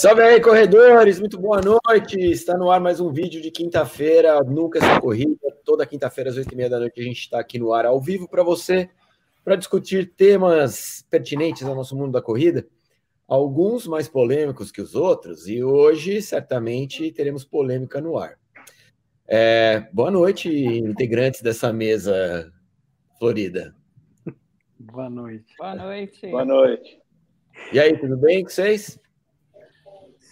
Salve aí, corredores! Muito boa noite! Está no ar mais um vídeo de quinta-feira, nunca essa corrida. Toda quinta-feira, às oito e meia da noite, a gente está aqui no ar ao vivo para você, para discutir temas pertinentes ao nosso mundo da corrida. Alguns mais polêmicos que os outros, e hoje, certamente, teremos polêmica no ar. É, boa noite, integrantes dessa mesa florida. Boa noite. Boa noite. Boa noite. E aí, tudo bem com vocês?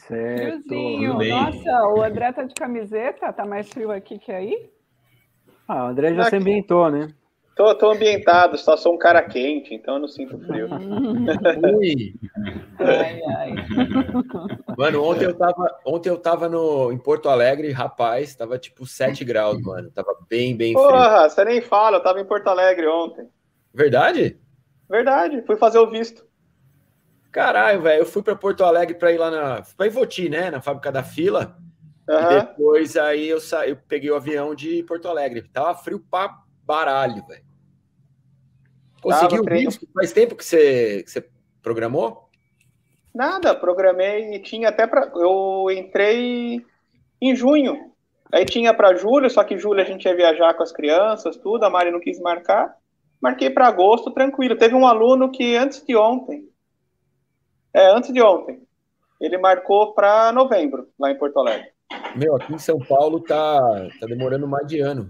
Certo. Friozinho. Nossa, o André tá de camiseta, tá mais frio aqui que aí? Ah, o André já se ambientou, né? Tô, tô ambientado, só sou um cara quente, então eu não sinto frio. Ui! Ai, ai. Mano, ontem eu tava, ontem eu tava no, em Porto Alegre, rapaz, tava tipo 7 graus, mano. Tava bem, bem frio. Porra, você nem fala, eu tava em Porto Alegre ontem. Verdade? Verdade, fui fazer o visto. Caralho, velho, eu fui para Porto Alegre para ir lá na. Pra Ivoti, né? Na fábrica da fila. E Aham. depois aí eu, sa... eu peguei o avião de Porto Alegre. Tava frio pra baralho, velho. Conseguiu visto? Faz tempo que você, que você programou? Nada, programei e tinha até pra. Eu entrei em junho. Aí tinha para julho, só que julho a gente ia viajar com as crianças, tudo. A Mari não quis marcar. Marquei para agosto, tranquilo. Teve um aluno que antes de ontem. É, antes de ontem. Ele marcou para novembro, lá em Porto Alegre. Meu, aqui em São Paulo tá, tá demorando mais de ano.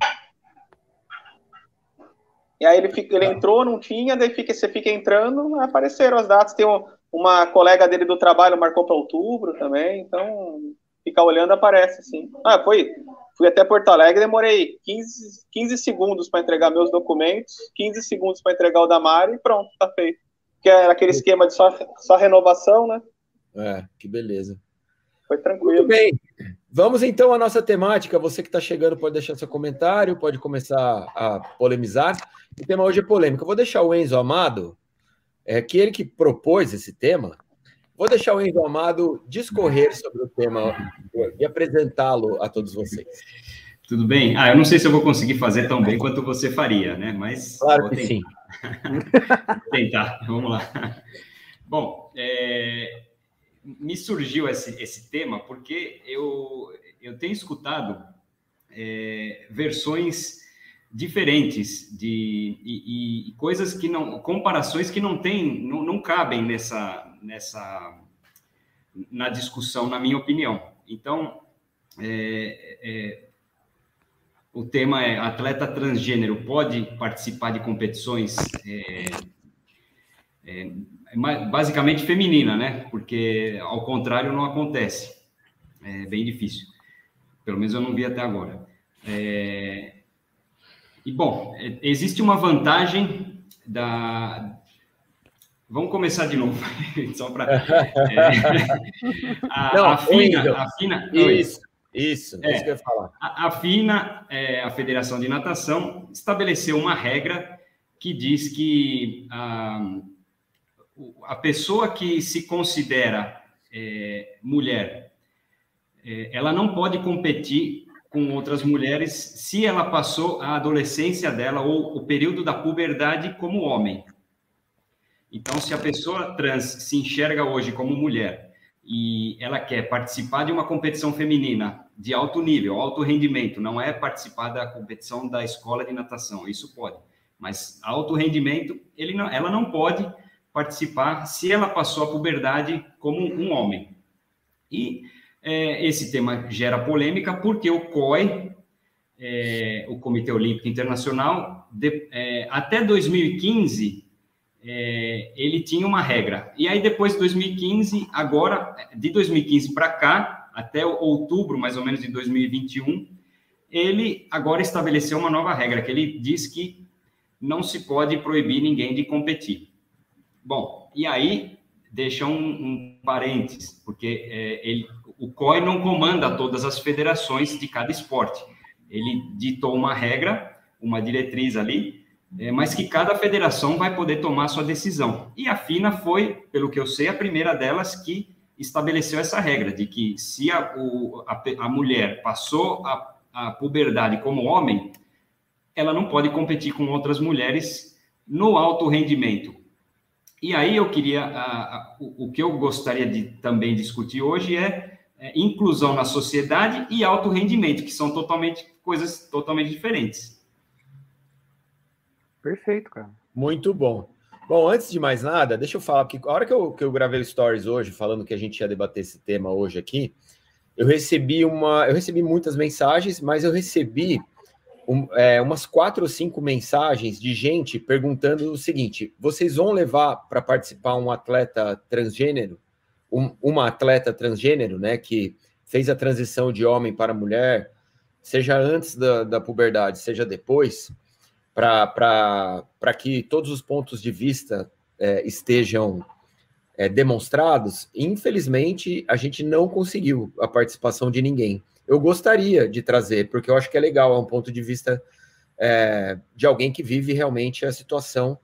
E aí ele, fica, ele entrou, não tinha, daí fica, você fica entrando, apareceram as datas. Tem um- uma colega dele do trabalho marcou para outubro também, então fica olhando aparece sim. Ah, foi. Fui até Porto Alegre, demorei 15, 15 segundos para entregar meus documentos, 15 segundos para entregar o da Mari e pronto, tá feito. Que era aquele esquema de só, só renovação, né? É, que beleza. Foi Muito tranquilo. bem. Vamos então à nossa temática. Você que está chegando pode deixar seu comentário, pode começar a polemizar. O tema hoje é polêmico. Eu vou deixar o Enzo Amado, é, que ele que propôs esse tema, vou deixar o Enzo Amado discorrer sobre o tema e apresentá-lo a todos vocês. Tudo bem? Ah, eu não sei se eu vou conseguir fazer tão bem quanto você faria, né? Mas Claro vou que tentar. sim. tentar. Vamos lá. Bom, é, me surgiu esse, esse tema porque eu, eu tenho escutado é, versões diferentes de e, e coisas que não comparações que não tem não, não cabem nessa nessa na discussão na minha opinião então é, é, o tema é atleta transgênero pode participar de competições é, é, basicamente feminina, né? Porque ao contrário não acontece. É bem difícil. Pelo menos eu não vi até agora. É, e bom, é, existe uma vantagem da. Vamos começar de novo, só para. a, Não, a FINA, a FINA. Isso, isso, é É. isso que eu ia falar. A, a FINA, é, a Federação de Natação, estabeleceu uma regra que diz que a, o- a pessoa que se considera é, mulher, é, ela não pode competir com outras mulheres se ela passou a adolescência dela ou o período da puberdade como homem. Então, se a pessoa trans se enxerga hoje como mulher e ela quer participar de uma competição feminina de alto nível, alto rendimento, não é participar da competição da escola de natação, isso pode. Mas alto rendimento, ele não, ela não pode participar se ela passou a puberdade como um homem. E é, esse tema gera polêmica porque o COI, é, o Comitê Olímpico Internacional, de- é, até 2015 é, ele tinha uma regra. E aí, depois de 2015, agora, de 2015 para cá, até outubro, mais ou menos, de 2021, ele agora estabeleceu uma nova regra, que ele diz que não se pode proibir ninguém de competir. Bom, e aí, deixa um, um parênteses, porque é, ele, o COI não comanda todas as federações de cada esporte. Ele ditou uma regra, uma diretriz ali, é, mas que cada federação vai poder tomar sua decisão. E a FINA foi, pelo que eu sei, a primeira delas que estabeleceu essa regra, de que se a, o, a, a mulher passou a, a puberdade como homem, ela não pode competir com outras mulheres no alto rendimento. E aí eu queria, a, a, o, o, que eu gostaria de também discutir hoje é, é, inclusão na sociedade e alto rendimento, que são totalmente coisas totalmente diferentes. Perfeito, cara. Muito bom. Bom, antes de mais nada, deixa eu falar, porque a hora que eu, que eu gravei Stories hoje, falando que a gente ia debater esse tema hoje aqui, eu recebi uma. Eu recebi muitas mensagens, mas eu recebi um, é, umas quatro ou cinco mensagens de gente perguntando o seguinte: vocês vão levar para participar um atleta transgênero, um, uma atleta transgênero, né, que fez a transição de homem para mulher, seja antes da, da puberdade, seja depois? Para que todos os pontos de vista é, estejam é, demonstrados, infelizmente a gente não conseguiu a participação de ninguém. Eu gostaria de trazer, porque eu acho que é legal, é um ponto de vista é, de alguém que vive realmente a situação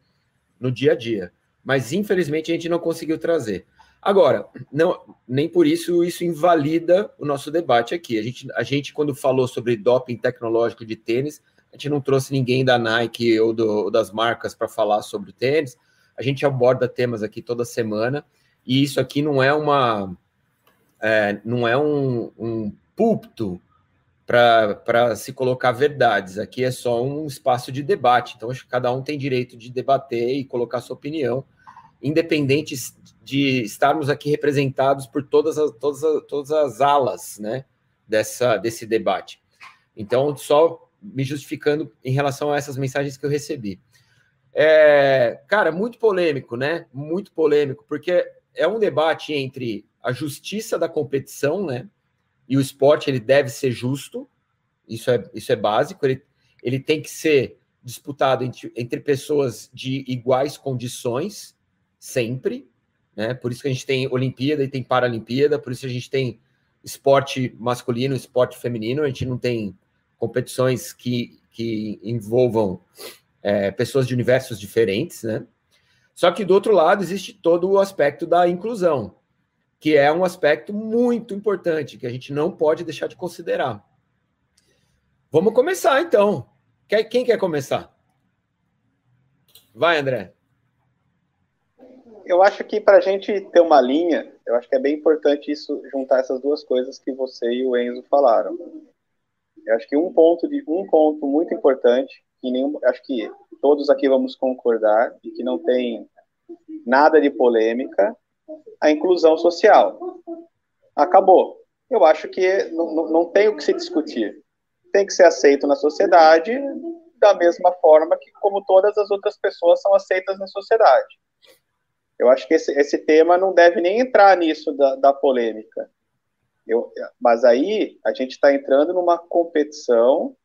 no dia a dia. Mas infelizmente a gente não conseguiu trazer. Agora, não, nem por isso isso invalida o nosso debate aqui. A gente, a gente quando falou sobre doping tecnológico de tênis, a gente não trouxe ninguém da Nike ou do, das marcas para falar sobre o tênis. A gente aborda temas aqui toda semana e isso aqui não é uma é, não é um, um púlpito para se colocar verdades. Aqui é só um espaço de debate. Então, acho que cada um tem direito de debater e colocar sua opinião, independente de estarmos aqui representados por todas as, todas as, todas as alas né, dessa, desse debate. Então, só me justificando em relação a essas mensagens que eu recebi. É, cara, muito polêmico, né? Muito polêmico, porque é um debate entre a justiça da competição, né? E o esporte ele deve ser justo, isso é, isso é básico, ele, ele tem que ser disputado entre, entre pessoas de iguais condições, sempre, né? Por isso que a gente tem Olimpíada e tem Paralimpíada, por isso a gente tem esporte masculino, esporte feminino, a gente não tem competições que, que envolvam é, pessoas de universos diferentes, né? Só que do outro lado existe todo o aspecto da inclusão, que é um aspecto muito importante que a gente não pode deixar de considerar. Vamos começar então. Quem quer começar? Vai, André. Eu acho que para a gente ter uma linha, eu acho que é bem importante isso juntar essas duas coisas que você e o Enzo falaram. Eu acho que um ponto de um ponto muito importante que nenhum, acho que todos aqui vamos concordar e que não tem nada de polêmica, a inclusão social. Acabou. Eu acho que não, não tem o que se discutir. Tem que ser aceito na sociedade da mesma forma que como todas as outras pessoas são aceitas na sociedade. Eu acho que esse, esse tema não deve nem entrar nisso da, da polêmica. Eu, mas aí a gente está entrando numa competição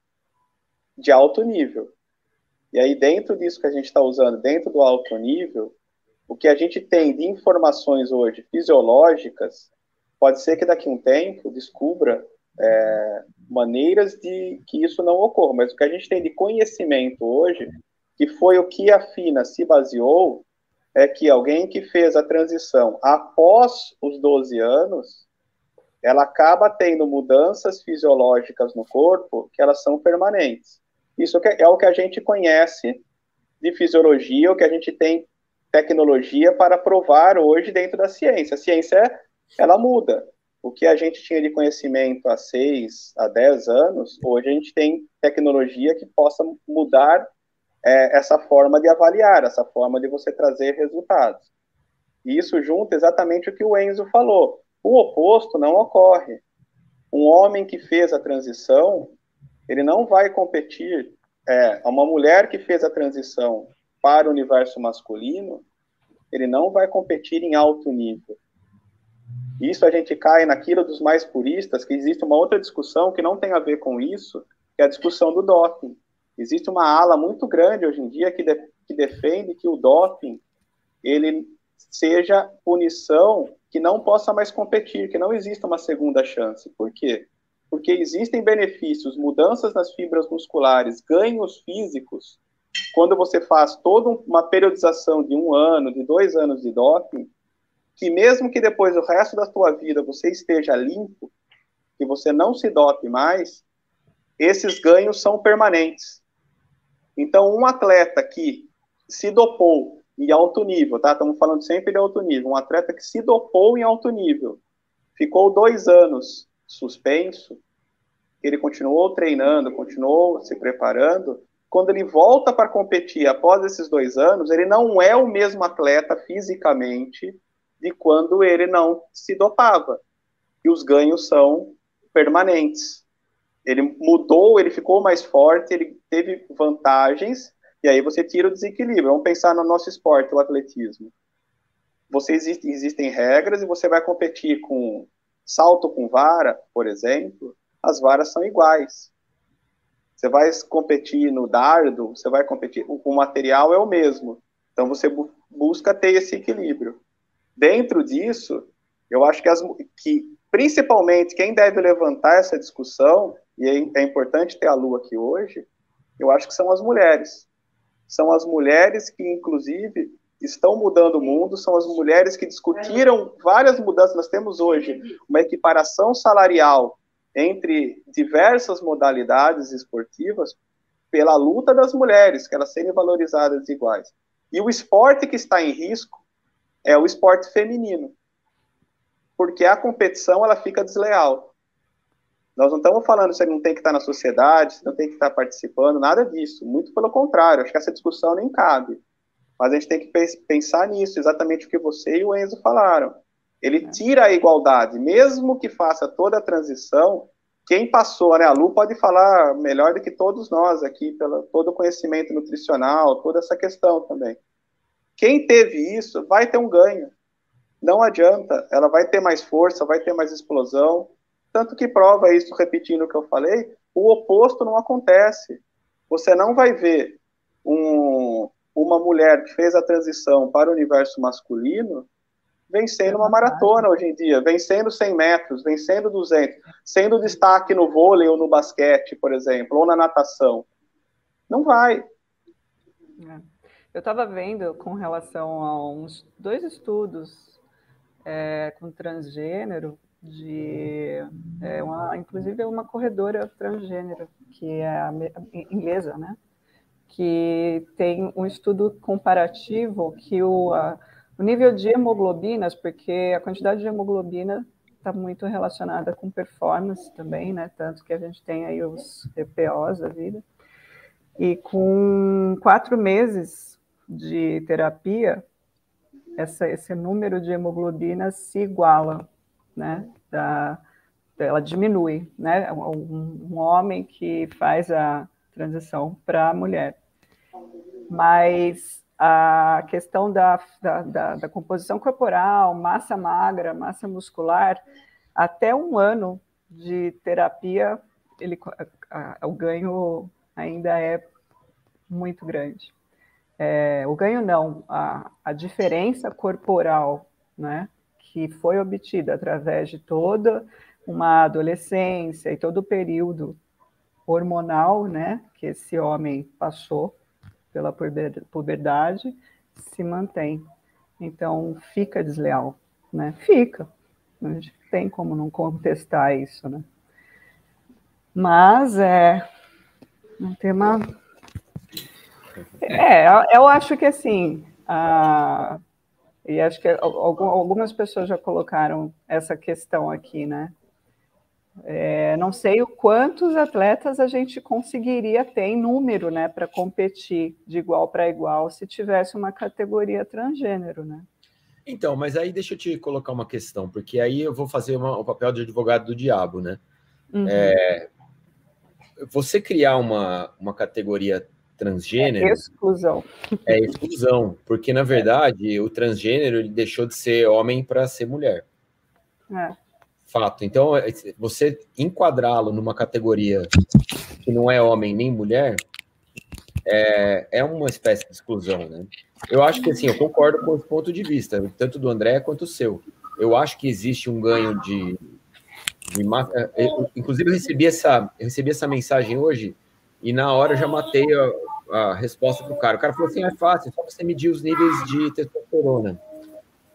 de alto nível. E aí, dentro disso que a gente está usando, dentro do alto nível, o que a gente tem de informações hoje fisiológicas, pode ser que daqui a um tempo descubra é, maneiras de que isso não ocorra. Mas o que a gente tem de conhecimento hoje, que foi o que a FINA se baseou, é que alguém que fez a transição após os 12 anos, ela acaba tendo mudanças fisiológicas no corpo que elas são permanentes. Isso é o que a gente conhece de fisiologia, o que a gente tem tecnologia para provar hoje dentro da ciência. A ciência, ela muda. O que a gente tinha de conhecimento há seis, há dez anos, hoje a gente tem tecnologia que possa mudar é, essa forma de avaliar, essa forma de você trazer resultados. E isso junta exatamente o que o Enzo falou. O oposto não ocorre. Um homem que fez a transição, ele não vai competir. É, uma mulher que fez a transição para o universo masculino, ele não vai competir em alto nível. Isso a gente cai naquilo dos mais puristas, que existe uma outra discussão que não tem a ver com isso, que é a discussão do doping. Existe uma ala muito grande hoje em dia que, de, que defende que o doping ele seja punição que não possa mais competir, que não exista uma segunda chance. Por quê? Porque existem benefícios, mudanças nas fibras musculares, ganhos físicos, quando você faz toda uma periodização de um ano, de dois anos de doping, que mesmo que depois o resto da sua vida você esteja limpo, que você não se dope mais, esses ganhos são permanentes. Então, um atleta que se dopou em alto nível, tá? Estamos falando sempre de alto nível. Um atleta que se dopou em alto nível, ficou dois anos suspenso, ele continuou treinando, continuou se preparando. Quando ele volta para competir após esses dois anos, ele não é o mesmo atleta fisicamente de quando ele não se dopava. E os ganhos são permanentes. Ele mudou, ele ficou mais forte, ele teve vantagens, e aí você tira o desequilíbrio. Vamos pensar no nosso esporte, o atletismo. Você existe, existem regras e você vai competir com salto com vara, por exemplo, as varas são iguais. Você vai competir no dardo, você vai competir, o material é o mesmo. Então você bu busca ter esse equilíbrio. Dentro disso, eu acho que, as, que principalmente quem deve levantar essa discussão, e é, é importante ter a Lu aqui hoje, eu acho que são as mulheres. São as mulheres que, inclusive, estão mudando o mundo, são as mulheres que discutiram várias mudanças. Nós temos hoje uma equiparação salarial entre diversas modalidades esportivas pela luta das mulheres, que elas serem valorizadas iguais. E o esporte que está em risco é o esporte feminino, porque a competição ela fica desleal. Nós não estamos falando se não tem que estar na sociedade, se não tem que estar participando, nada disso. Muito pelo contrário, acho que essa discussão nem cabe. Mas a gente tem que pensar nisso, exatamente o que você e o Enzo falaram. Ele é. tira a igualdade, mesmo que faça toda a transição. Quem passou, né? A Lu pode falar melhor do que todos nós aqui, pelo todo o conhecimento nutricional, toda essa questão também. Quem teve isso vai ter um ganho. Não adianta, ela vai ter mais força, vai ter mais explosão. Tanto que prova isso, repetindo o que eu falei, o oposto não acontece. Você não vai ver um, uma mulher que fez a transição para o universo masculino vencendo uma maratona hoje em dia, vencendo 100 metros, vencendo 200, sendo destaque no vôlei ou no basquete, por exemplo, ou na natação. Não vai. É. Eu estava vendo com relação a uns dois estudos é, com transgênero, de é, uma, inclusive uma corredora transgênero, que é inglesa, né? Que tem um estudo comparativo que o, a, o nível de hemoglobinas, porque a quantidade de hemoglobina está muito relacionada com performance também, né? Tanto que a gente tem aí os EPOs da vida. E com quatro meses de terapia, essa, esse número de hemoglobina se iguala, né? Da, ela diminui, né? Um, um homem que faz a transição para a mulher. Mas a questão da, da, da, da, composição corporal, massa magra, massa muscular, até um ano de terapia, ele, a, a, o ganho ainda é muito grande. É, o ganho não, a, a diferença corporal, né, que foi obtida através de toda uma adolescência e todo o período hormonal, né, que esse homem passou, pela puberdade se mantém. Então, fica desleal, né? Fica. A gente tem como não contestar isso, né? Mas é um tema. É, eu acho que assim, a... e acho que algumas pessoas já colocaram essa questão aqui, né? É, não sei o quantos atletas a gente conseguiria ter em número, né, para competir de igual para igual se tivesse uma categoria transgênero, né? Então, mas aí deixa eu te colocar uma questão, porque aí eu vou fazer uma, o papel de advogado do diabo, né? Uhum. É, você criar uma, uma categoria transgênero. É exclusão. É exclusão, porque na verdade o transgênero ele deixou de ser homem para ser mulher. É. Fato. Então, é, você enquadrá-lo numa categoria que não é homem nem mulher é, é uma espécie de exclusão, né? Eu acho que, assim, eu concordo com o ponto de vista, tanto do André quanto o seu. Eu acho que existe um ganho de... de eu, inclusive, eu recebi, essa, eu recebi essa mensagem hoje e, na hora, eu já matei a, a resposta para o cara. O cara falou assim, é fácil, é só você medir os níveis de testosterona.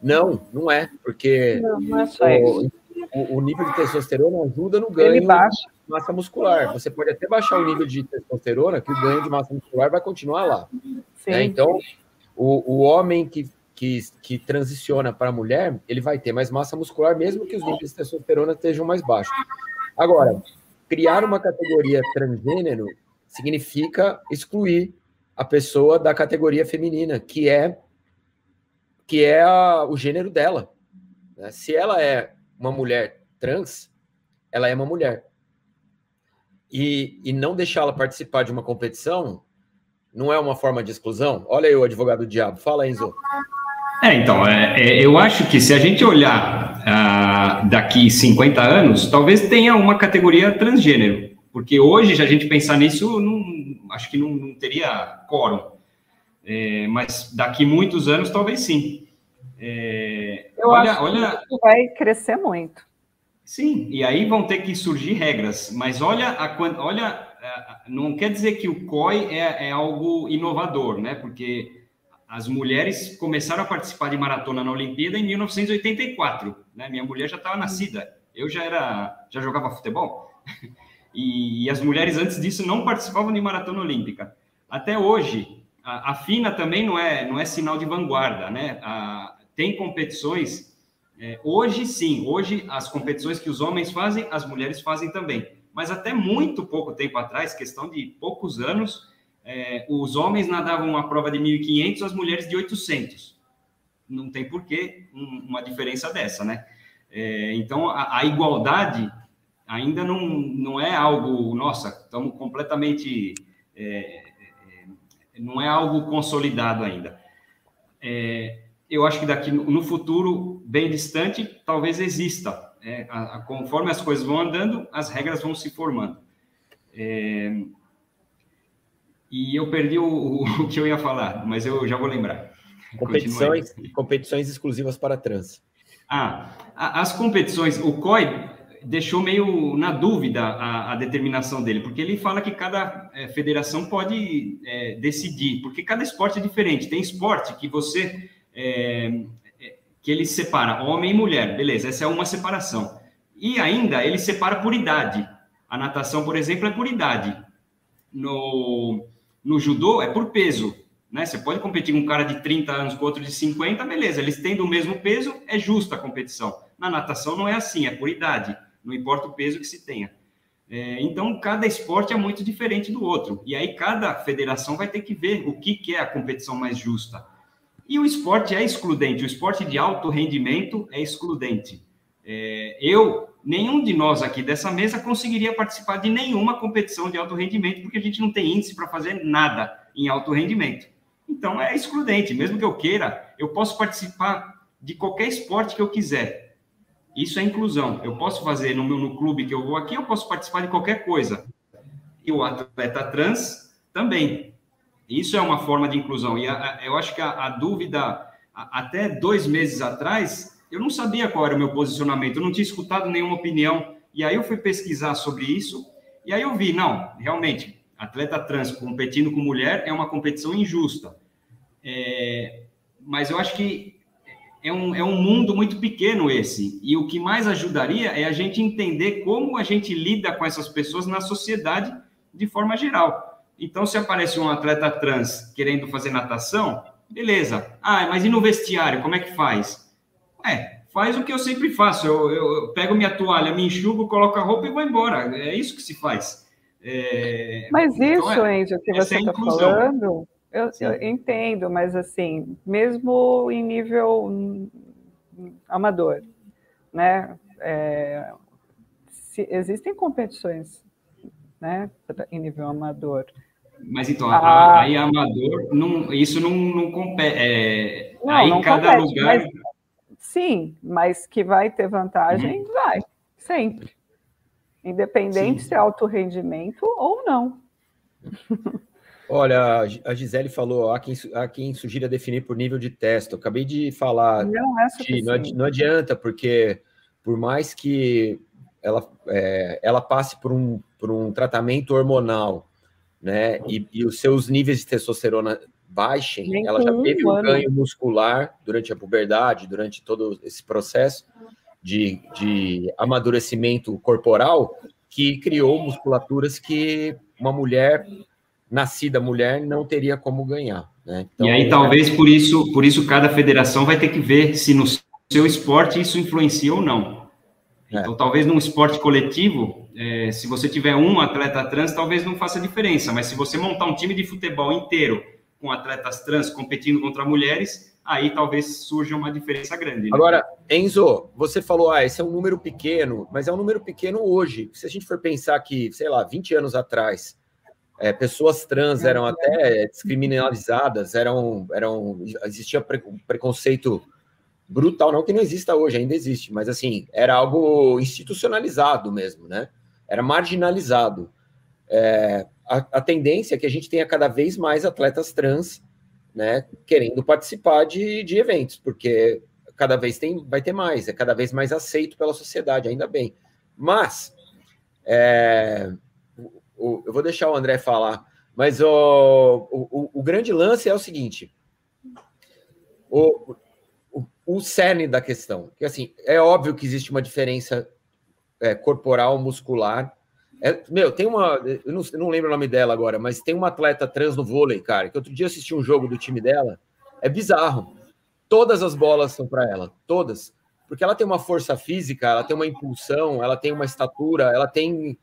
Não, não é, porque... Não, não é isso o, o, nível de testosterona ajuda no ganho de massa muscular. Você pode até baixar o nível de testosterona, que o ganho de massa muscular vai continuar lá. Né? Então, o, o, o homem que, que, que transiciona para a mulher, ele vai ter mais massa muscular, mesmo que os níveis de testosterona estejam mais baixos. Agora, criar uma categoria transgênero significa excluir a pessoa da categoria feminina, que é que é a, o gênero dela. Né? Se ela é uma mulher trans, ela é uma mulher. E, e não deixá-la participar de uma competição não é uma forma de exclusão? Olha aí o advogado do diabo. Fala, Enzo. É, então, é, é, eu acho que se a gente olhar ah, daqui 50 anos, talvez tenha uma categoria transgênero, porque hoje, se a gente pensar nisso, não, acho que não, não teria quórum. É, mas daqui muitos anos, talvez sim. É, eu olha, acho olha... que vai crescer muito. Sim, e aí vão ter que surgir regras, mas olha, a, olha não quer dizer que o COI é, é algo inovador, né? Porque as mulheres começaram a participar de maratona na Olimpíada em 1984, né? Minha mulher já estava nascida, eu já era, já jogava futebol, e, e, as mulheres antes disso não participavam de maratona olímpica. Até hoje, a, a FINA também não é, não é sinal de vanguarda, né? A, tem competições, é, hoje sim, hoje as competições que os homens fazem, as mulheres fazem também mas até muito pouco tempo atrás, questão de poucos anos, é, os homens nadavam uma prova de 1.500, as mulheres de 800. Não tem porquê uma diferença dessa, né? É, então, a, a, igualdade ainda não, não é algo, nossa, estamos completamente. É, é, não é algo consolidado ainda. É, eu acho que daqui no futuro, bem distante, talvez exista é, a, a, conforme as coisas vão andando, as regras vão se formando. É, e eu perdi o, o, que eu ia falar, mas eu já vou lembrar. Competições, competições exclusivas para trans. Ah, as competições, o COI deixou meio na dúvida a, a determinação dele, porque ele fala que cada é, federação pode é, decidir, porque cada esporte é diferente. Tem esporte que você é, que ele separa homem e mulher, beleza, essa é uma separação. E ainda ele separa por idade. A natação, por exemplo, é por idade. No, no judô é por peso. Né? Você pode competir com um cara de 30 anos com outro de 50, beleza, eles tendo o mesmo peso, é justa a competição. Na natação não é assim, é por idade, não importa o peso que se tenha. É, então, cada esporte é muito diferente do outro. E aí, cada federação vai ter que ver o que, que é a competição mais justa. E o esporte é excludente, o esporte de alto rendimento é excludente. É, eu, nenhum de nós aqui dessa mesa conseguiria participar de nenhuma competição de alto rendimento, porque a gente não tem índice para fazer nada em alto rendimento. Então é excludente, mesmo que eu queira, eu posso participar de qualquer esporte que eu quiser. Isso é inclusão. Eu posso fazer no meu no clube que eu vou aqui, eu posso participar de qualquer coisa. E o atleta trans também. Isso é uma forma de inclusão. E a, a, eu acho que a, a dúvida, até dois meses atrás, eu não sabia qual era o meu posicionamento, eu não tinha escutado nenhuma opinião. E aí eu fui pesquisar sobre isso, e aí eu vi, não, realmente, atleta trans competindo com mulher é uma competição injusta. É, mas eu acho que é um, é um mundo muito pequeno esse. E o que mais ajudaria é a gente entender como a gente lida com essas pessoas na sociedade de forma geral. Então, se aparece um atleta trans querendo fazer natação, beleza. Ah, mas e no vestiário, como é que faz? É, faz o que eu sempre faço. Eu, eu, eu pego minha toalha, me enxugo, coloco a roupa e vou embora. É isso que se faz. É... Mas então, isso, então, é, que você está é falando, eu, eu, entendo, mas assim, mesmo em nível amador, né? É, se, existem competições né, em nível amador. Mas então, ah. aí amador, não, isso não, não compete. É, não, aí não cada compete, lugar. Mas, sim, mas que vai ter vantagem, uhum. vai, sempre. Independente sim. se é alto rendimento ou não. Olha, a Gisele falou, há quem, há quem sugira definir por nível de teste. Eu acabei de falar. Não é que não, não adianta, porque por mais que ela, é, ela passe por um, por um tratamento hormonal né? E, e os seus níveis de testosterona baixem, Nem ela já teve um ganho muscular durante a puberdade, durante todo esse processo de, de amadurecimento corporal, que criou musculaturas que uma mulher, nascida mulher, não teria como ganhar. Né? Então, e aí, talvez por isso, por isso cada federação vai ter que ver se no seu esporte isso influencia ou não. É. Então, talvez num esporte coletivo, é, se você tiver um atleta trans, talvez não faça diferença, mas se você montar um time de futebol inteiro com atletas trans competindo contra mulheres, aí talvez surja uma diferença grande. Né? Agora, Enzo, você falou, ah, esse é um número pequeno, mas é um número pequeno hoje. Se a gente for pensar que, sei lá, 20 anos atrás, é, pessoas trans eram até descriminalizadas, eram, eram existia pre, preconceito brutal, não que não exista hoje, ainda existe, mas assim, era algo institucionalizado mesmo, né? Era marginalizado. É, a, a, tendência é que a gente tenha cada vez mais atletas trans, né, querendo participar de, de eventos, porque cada vez tem, vai ter mais, é cada vez mais aceito pela sociedade, ainda bem. Mas, é, o, eu vou deixar o André falar, mas o, o, o grande lance é o seguinte: o, o, o cerne da questão, que assim, é óbvio que existe uma diferença é, corporal, muscular. É, meu, tem uma. Eu não, eu não, lembro o nome dela agora, mas tem uma atleta trans no vôlei, cara, que outro dia assisti um jogo do time dela. É bizarro. Todas as bolas são para ela, todas. Porque ela tem uma força física, ela tem uma impulsão, ela tem uma estatura, ela tem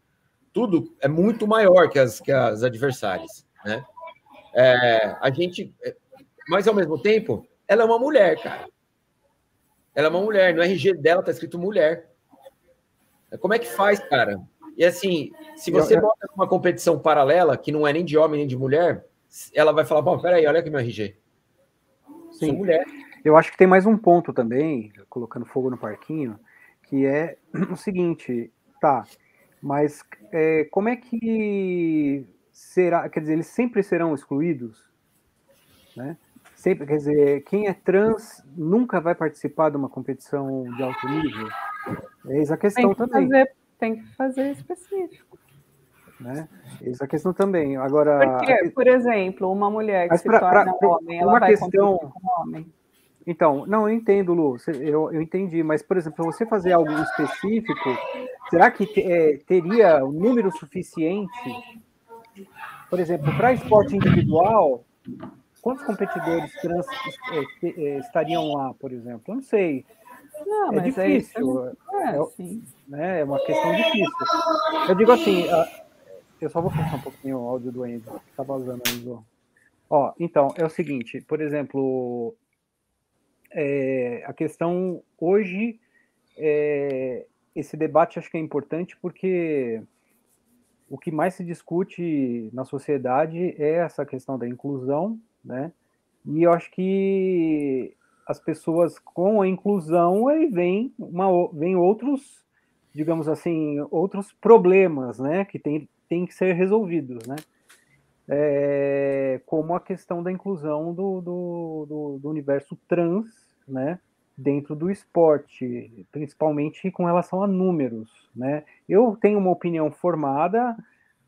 tudo é muito maior que as, que as adversárias, né? É, a gente, mas ao mesmo tempo, ela é uma mulher, cara. Ela é uma mulher, no RG dela tá escrito mulher. Como é que faz, cara? E assim, se você bota uma competição paralela, que não é nem de homem nem de mulher, ela vai falar: bom, peraí, olha aqui meu RG. Sim. Sou mulher. Eu acho que tem mais um ponto também, colocando fogo no parquinho, que é o seguinte: tá, mas é, como é que será? Quer dizer, eles sempre serão excluídos, né? Sempre, quer dizer, quem é trans nunca vai participar de uma competição de alto nível. Eis a questão tem que também. Fazer, tem que fazer específico. Né? Eis a questão também. Agora, Porque, por exemplo, uma mulher que se torna pra, homem, ela vai questão, com homem. Então, não, eu entendo, Lu, eu, eu entendi, mas, por exemplo, você fazer algo específico, será que é, teria um número suficiente? Por exemplo, para esporte individual, quantos competidores trans é, é, estariam lá, por exemplo? Eu não sei. Não, é difícil. É, é, né, é uma questão difícil. Eu digo assim, eu só vou fechar um pouquinho o áudio do Enzo, que está vazando aí, Ó, então, é o seguinte, por exemplo, é, a questão hoje, é, esse debate acho que é importante porque o que mais se discute na sociedade é essa questão da inclusão, né? E eu acho que as pessoas com a inclusão aí vem uma vem outros, digamos assim, outros problemas, né, que tem, tem que ser resolvidos, né? É, como a questão da inclusão do, do, do, do, universo trans, né, dentro do esporte, principalmente com relação a números, né. Eu tenho uma opinião formada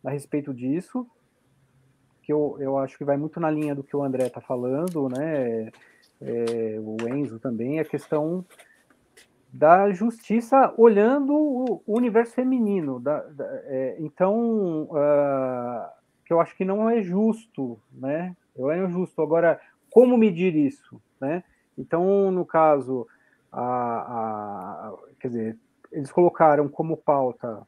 a respeito disso, que eu, eu acho que vai muito na linha do que o André está falando, né, é, o Enzo também, a questão da justiça olhando o, universo feminino. Da, da, é, então, uh, que eu acho que não é justo, né? Eu é injusto. Agora, como medir isso, né? Então, no caso, a, a, quer dizer, eles colocaram como pauta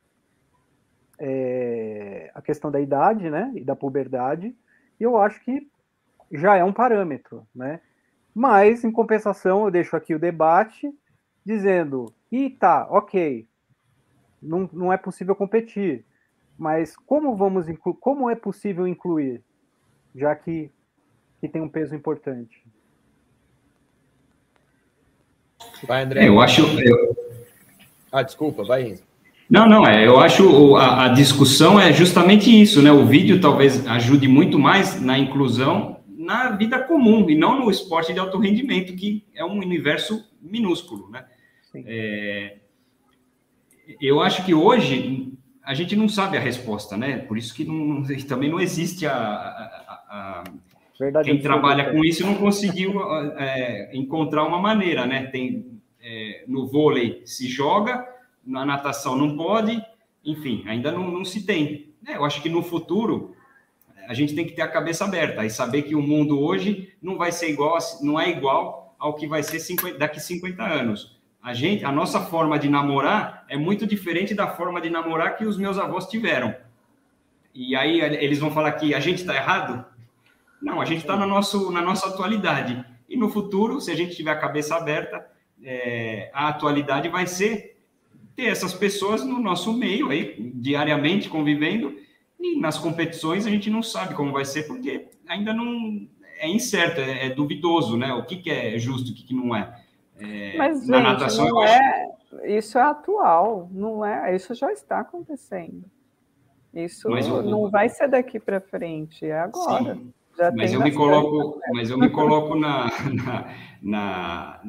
é, a questão da idade, né? E da puberdade. E eu acho que já é um parâmetro, né? Mas, em compensação, eu deixo aqui o debate dizendo, e tá, ok, não, não é possível competir. Mas como vamos como é possível incluir, já que, que tem um peso importante? Vai, André. Eu acho. Eu... Ah, desculpa, vai. Não, não, é, eu acho a, a discussão é justamente isso, né? O vídeo talvez ajude muito mais na inclusão na vida comum e não no esporte de alto rendimento, que é um universo minúsculo, né? É, eu acho que hoje a gente não sabe a resposta, né? Por isso que não, também não existe a. a, a Verdade, quem trabalha com isso não conseguiu é, encontrar uma maneira, né? Tem é, no vôlei se joga, na natação não pode, enfim, ainda não, não se tem. É, eu acho que no futuro a gente tem que ter a cabeça aberta e saber que o mundo hoje não vai ser igual, não é igual ao que vai ser 50, daqui 50 anos. A gente, a nossa forma de namorar é muito diferente da forma de namorar que os meus avós tiveram. E aí eles vão falar que a gente está errado? Não, a gente está na, na nossa atualidade. E no futuro, se a gente tiver a cabeça aberta, é, a atualidade vai ser ter essas pessoas no nosso meio aí, diariamente convivendo, e nas competições a gente não sabe como vai ser, porque ainda não é incerto, é, é duvidoso, né? O que, que é justo, o que, que não é. É Mas, na gente, natação, não é, isso é atual, não é? Isso já está acontecendo. Isso eu, não vai ser daqui para frente, é agora. Sim, mas eu me coloco, mas eu me coloco na, na, na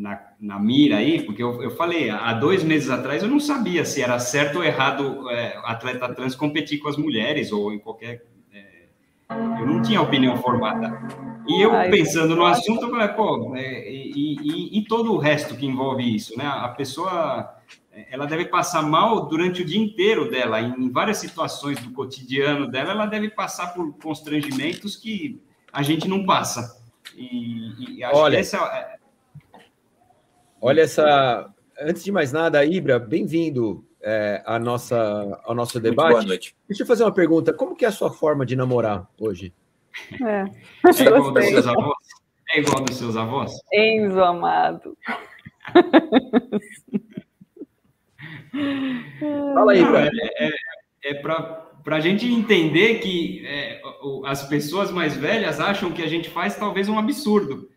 na, na mira aí, porque eu, eu falei, há dois meses atrás eu não sabia se era certo ou errado é, atleta trans competir com as mulheres ou em qualquer. É, eu não tinha opinião formada. E eu, pensando no assunto, eu falei, pô, é, e, e, e, todo o resto que envolve isso, né? A pessoa ela deve passar mal durante o dia inteiro dela, em várias situações do cotidiano dela, ela deve passar por constrangimentos que a gente não passa. E, e acho Olha, que essa é, Olha essa. Antes de mais nada, Ibra, bem-vindo é, à nossa, ao nosso debate. boa noite. Deixa eu fazer uma pergunta. Como que é a sua forma de namorar hoje? É, é igual dos seus avós? É igual dos seus avós? Enzo amado. Fala aí. É, é, é para a gente entender que é, as pessoas mais velhas acham que a gente faz talvez um absurdo.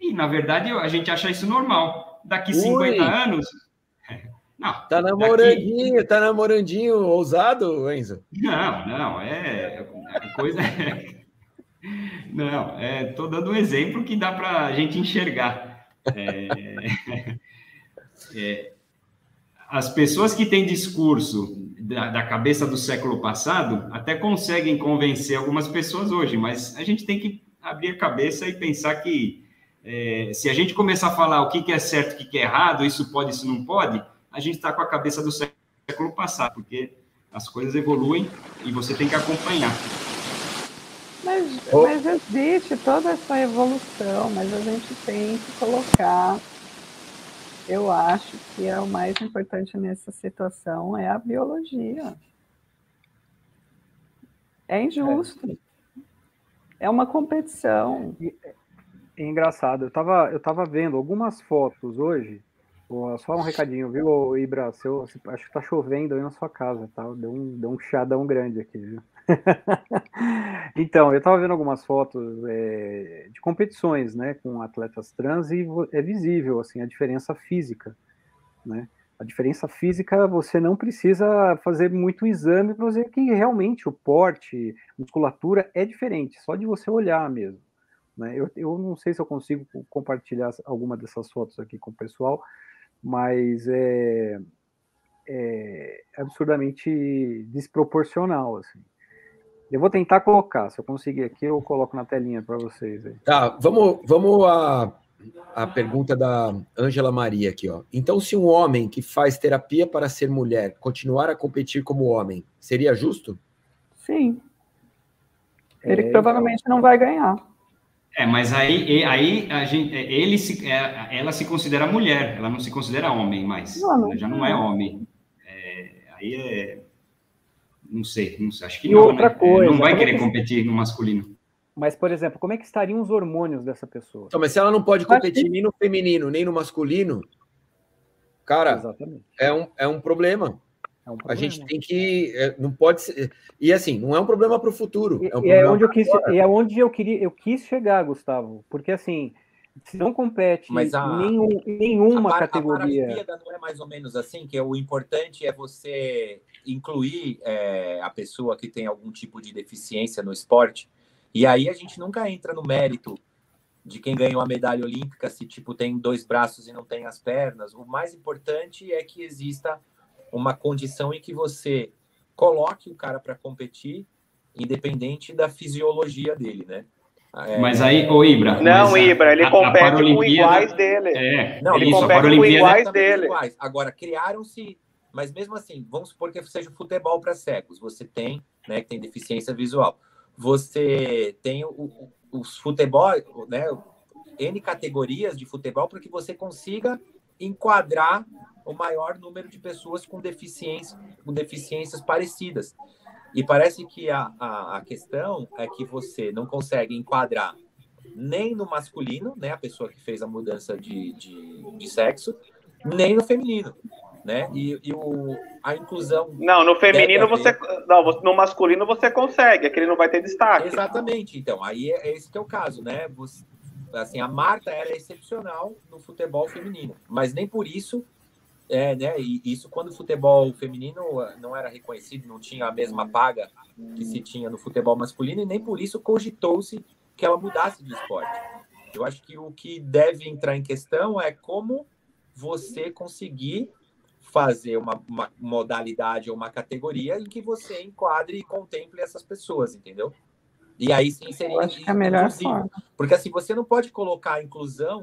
E, na verdade, a gente acha isso normal daqui Ui. 50 anos. Não, tá namorandinho, daqui... tá namorandinho ousado, Enzo? Não, não, é, é coisa. Não, é, tô dando um exemplo que dá para a gente enxergar. É, é, as pessoas que têm discurso da, da, cabeça do século passado até conseguem convencer algumas pessoas hoje, mas a gente tem que abrir a cabeça e pensar que é, se a gente começar a falar o que, que é certo, o que, que é errado, isso pode, isso não pode, a gente está com a cabeça do século passado, porque as coisas evoluem e você tem que acompanhar. Mas, oh. mas existe toda essa evolução, mas a gente tem que colocar. Eu acho que é o mais importante nessa situação é a biologia. É injusto. É, é uma competição. É engraçado. Eu tava, eu tava vendo algumas fotos hoje. Só um recadinho, viu, Ibra? Seu, acho que tá chovendo aí na sua casa, tá? Deu um, deu um chadão grande aqui, viu? então, eu tava vendo algumas fotos é, de competições, né, com atletas trans e é visível, assim, a diferença física, né? A diferença física, você não precisa fazer muito exame para ver que realmente o porte, musculatura é diferente, só de você olhar mesmo. Né? Eu, eu não sei se eu consigo compartilhar alguma dessas fotos aqui com o pessoal, mas é, é absurdamente desproporcional, assim. Eu vou tentar colocar, se eu conseguir aqui, eu coloco na telinha para vocês. Aí. Tá, vamos, vamos a, a pergunta da Ângela Maria aqui, ó. Então, se um homem que faz terapia para ser mulher continuar a competir como homem, seria justo? Sim. Ele é, provavelmente não vai ganhar. É, mas aí, aí a gente, é, ele se, é, ela se considera mulher, ela não se considera homem mais. Não, não, já não é homem. É, aí é. Não sei, não sei acho que e não. Outra né? coisa, não vai querer que... competir no masculino. Mas, por exemplo, como é que estariam os hormônios dessa pessoa? Então, mas se ela não pode competir que... nem no feminino, nem no masculino, cara, é um, é um problema. É um a gente tem que. É, não pode ser. E assim, não é um problema para o futuro. É, um e é onde eu quis, e é onde eu queria, eu quis chegar, Gustavo. Porque assim, não compete Mas a, nenhum, nenhuma a, categoria. A não é mais ou menos assim, que o importante é você incluir é, a pessoa que tem algum tipo de deficiência no esporte. E aí a gente nunca entra no mérito de quem ganhou a medalha olímpica, se tipo tem dois braços e não tem as pernas. O mais importante é que exista uma condição em que você coloque o cara para competir, independente da fisiologia dele, né? É... Mas aí, o Ibra. Não, Ibra, ele a, compete a com iguais dele. É, não, ele isso, compete com iguais dele. Iguais. Agora, criaram-se. Mas mesmo assim, vamos supor que seja futebol para cegos. Você tem, né, que tem deficiência visual. você tem o, os futebol, né? N categorias de futebol para que você consiga enquadrar o maior número de pessoas com deficiências, com deficiências parecidas. E parece que a, a, a, questão é que você não consegue enquadrar nem no masculino, né, a pessoa que fez a mudança de, de, de sexo, nem no feminino, né? E, e o, a inclusão. Não, no feminino você. Não, no masculino você consegue, é que ele não vai ter destaque. Exatamente, então. Aí é, é esse que é o caso, né? Você, assim, a Marta era excepcional no futebol feminino, mas nem por isso é, né? E isso quando o futebol feminino ah, não era reconhecido, não tinha a mesma paga que se tinha no futebol masculino, e nem por isso cogitou-se que ela mudasse de esporte. Eu acho que o que deve entrar em questão é como você conseguir fazer uma, uma modalidade ou uma categoria em que você enquadre e contemple essas pessoas, entendeu? E aí sim seria acho que é a melhor forma. Porque assim, você não pode colocar a inclusão,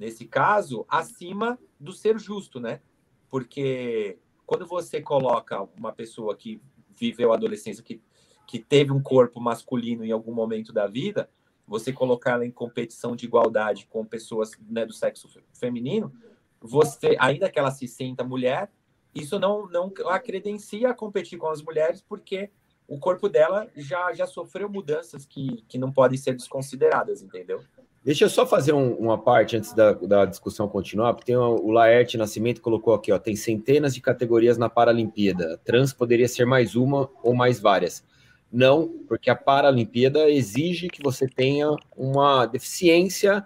nesse caso, acima do ser justo, né? Porque quando você coloca uma pessoa que viveu a adolescência, que, que teve um corpo masculino em algum momento da vida, você colocar ela em competição de igualdade com pessoas né, do sexo feminino, você, ainda que ela se sinta mulher, isso não, não a credencia a competir com as mulheres, porque o corpo dela já, já sofreu mudanças que, que não podem ser desconsideradas, entendeu? Deixa eu só fazer um, uma parte antes da, da discussão continuar, porque tem o, o Laerte Nascimento colocou aqui, ó, tem centenas de categorias na Paralimpíada. Trans poderia ser mais uma ou mais várias. Não, porque a Paralimpíada exige que você tenha uma deficiência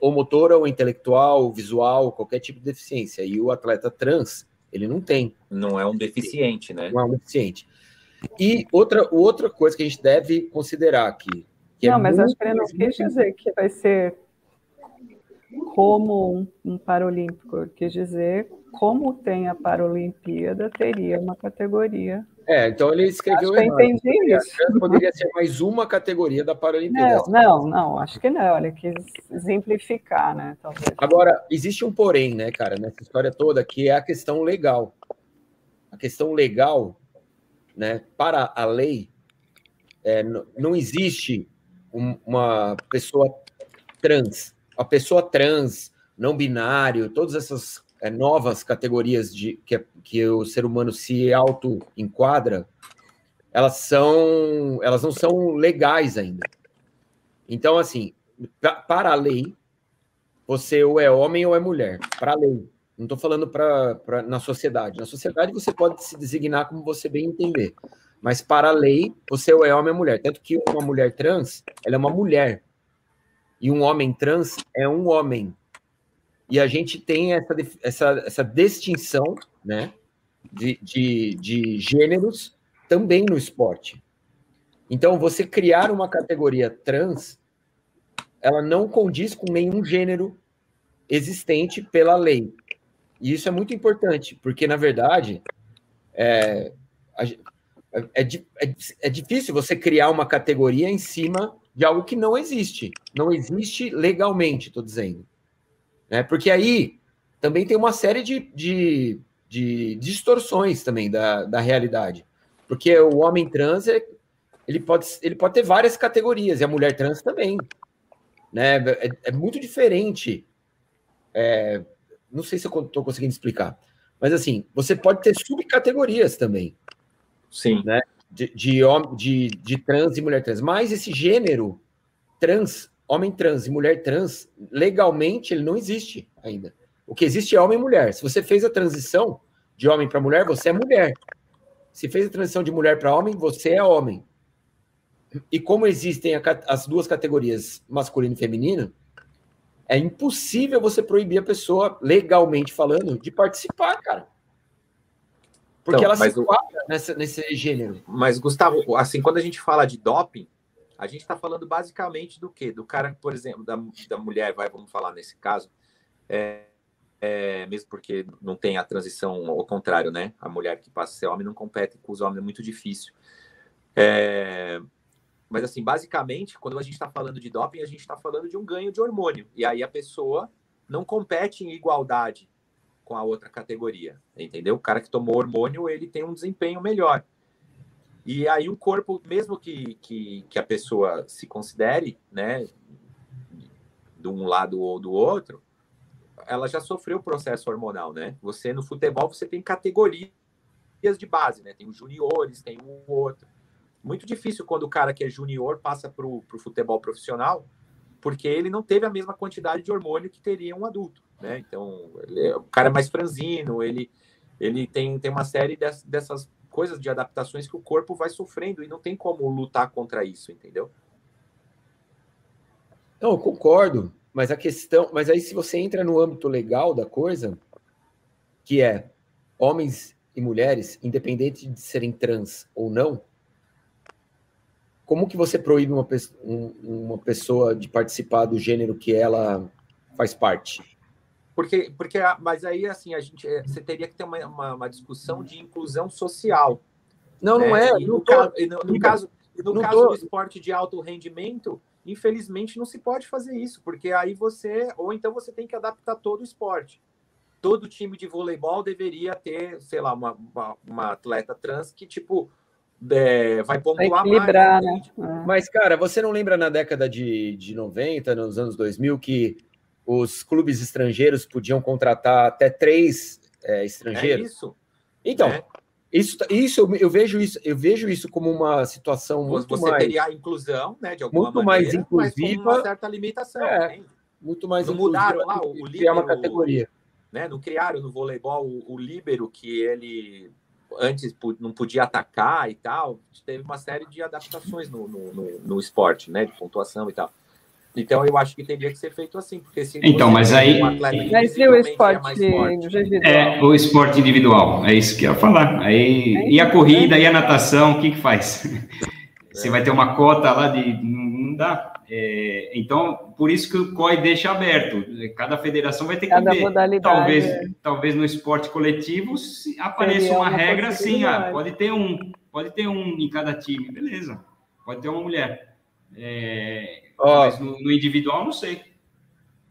ou motora, ou intelectual, ou visual, qualquer tipo de deficiência. E o atleta trans, ele não tem. Não é um deficiente, né? Não é um deficiente. E outra, outra coisa que a gente deve considerar aqui, não, é mas acho que ele não quis dizer que vai ser como um, um Paralímpico, quis dizer como tem a Paralimpíada, teria uma categoria. É, então ele escreveu acho errado. Entendi isso. Poderia ser mais uma categoria da Paralimpíada. Não, não, não, acho que não. Ele quis exemplificar, né? Talvez. Agora, existe um porém, né, cara, nessa história toda, que é a questão legal. A questão legal, né, para a lei, é, não existe uma pessoa trans, a pessoa trans, não binário, todas essas é, novas categorias de que, que o ser humano se auto enquadra, elas são, elas não são legais ainda. Então, assim, para a lei, você ou é homem ou é mulher. Para a lei. Não estou falando para na sociedade. Na sociedade você pode se designar como você bem entender. Mas para a lei, você ou é homem ou mulher. Tanto que uma mulher trans, ela é uma mulher. E um homem trans é um homem. E a gente tem essa, essa, essa distinção né, de, de, de gêneros também no esporte. Então, você criar uma categoria trans, ela não condiz com nenhum gênero existente pela lei. E isso é muito importante, porque, na verdade, é, a, é, é, é, é, difícil você criar uma categoria em cima de algo que não existe. Não existe legalmente, estou dizendo. Né? Porque aí também tem uma série de, de, de distorções também da, da realidade. Porque o homem trans, é, ele pode, ele pode ter várias categorias, e a mulher trans também. Né? É, é muito diferente. É, não sei se eu estou conseguindo explicar. Mas assim, você pode ter subcategorias também. Sim. Né? De, de, de, de trans e mulher trans. Mas esse gênero trans, homem trans e mulher trans, legalmente ele não existe ainda. O que existe é homem e mulher. Se você fez a transição de homem para mulher, você é mulher. Se fez a transição de mulher para homem, você é homem. E como existem a, as duas categorias, masculino e feminino, é impossível você proibir a pessoa, legalmente falando, de participar, cara. Porque então, ela se enquadra o... nessa, nesse gênero. Mas, Gustavo, assim, quando a gente fala de doping, a gente está falando basicamente do quê? Do cara, por exemplo, da, da mulher, vai, vamos falar nesse caso, é, é, mesmo porque não tem a transição ao contrário, né? A mulher que passa a ser homem não compete com os homens, é muito difícil. É, mas, assim, basicamente, quando a gente está falando de doping, a gente está falando de um ganho de hormônio. E aí a pessoa não compete em igualdade com a outra categoria, entendeu? O cara que tomou hormônio, ele tem um desempenho melhor. E aí o corpo, mesmo que, que, que a pessoa se considere, né, de um lado ou do outro, ela já sofreu o processo hormonal, né? Você no futebol você tem categorias de base, né? Tem os juniores, tem um outro. Muito difícil quando o cara que é junior passa para o futebol profissional, porque ele não teve a mesma quantidade de hormônio que teria um adulto, né? Então, ele, o cara é mais franzino, ele, ele tem, tem uma série dessas, dessas coisas de adaptações que o corpo vai sofrendo e não tem como lutar contra isso, entendeu? Não, eu concordo, mas a questão, mas aí se você entra no âmbito legal da coisa, que é homens e mulheres, independente de serem trans ou não, como que você proíbe uma, uma pessoa de participar do gênero que ela faz parte? Porque, porque, mas aí, assim, a gente, é, você teria que ter uma, uma, uma discussão de inclusão social. Não, né? não é. E no, tô, caso, no, no caso, no caso tô... do esporte de alto rendimento, infelizmente não se pode fazer isso, porque aí você, ou então você tem que adaptar todo o esporte. Todo time de voleibol deveria ter, sei lá, uma, uma, uma atleta trans que, tipo, é, vai pontuar equilibrar, mais. Né? É. Mas, cara, você não lembra na década de, de 90, nos anos 2000, que os clubes estrangeiros podiam contratar até três é, estrangeiros. É isso. Então, é. isso, isso eu, eu, vejo isso, eu vejo isso como uma situação muito Você mais. teria a inclusão, né, de alguma muito maneira, mais inclusiva, mas uma certa limitação. É, muito mais não mudaram lá o, o líbero, uma categoria. Né, não criaram no voleibol o, o líbero que ele antes não podia atacar e tal. Teve uma série de adaptações no, no, no, no esporte, né, de pontuação e tal. Então eu acho que teria que ser feito assim, porque se então, mas aí, um mas e o esporte é? É o esporte individual, é isso que eu ia falar. Aí é e a corrida e a natação, o que que faz? Você vai ter uma cota lá de não dá. É, então, por isso que o COI deixa aberto. Cada federação vai ter que Cada ver. Modalidade. Talvez, talvez no esporte coletivo se apareça Seria uma, uma regra assim, ah, pode ter um, pode ter um em cada time, beleza? Pode ter uma mulher. É, oh, mas no, no, individual, não sei.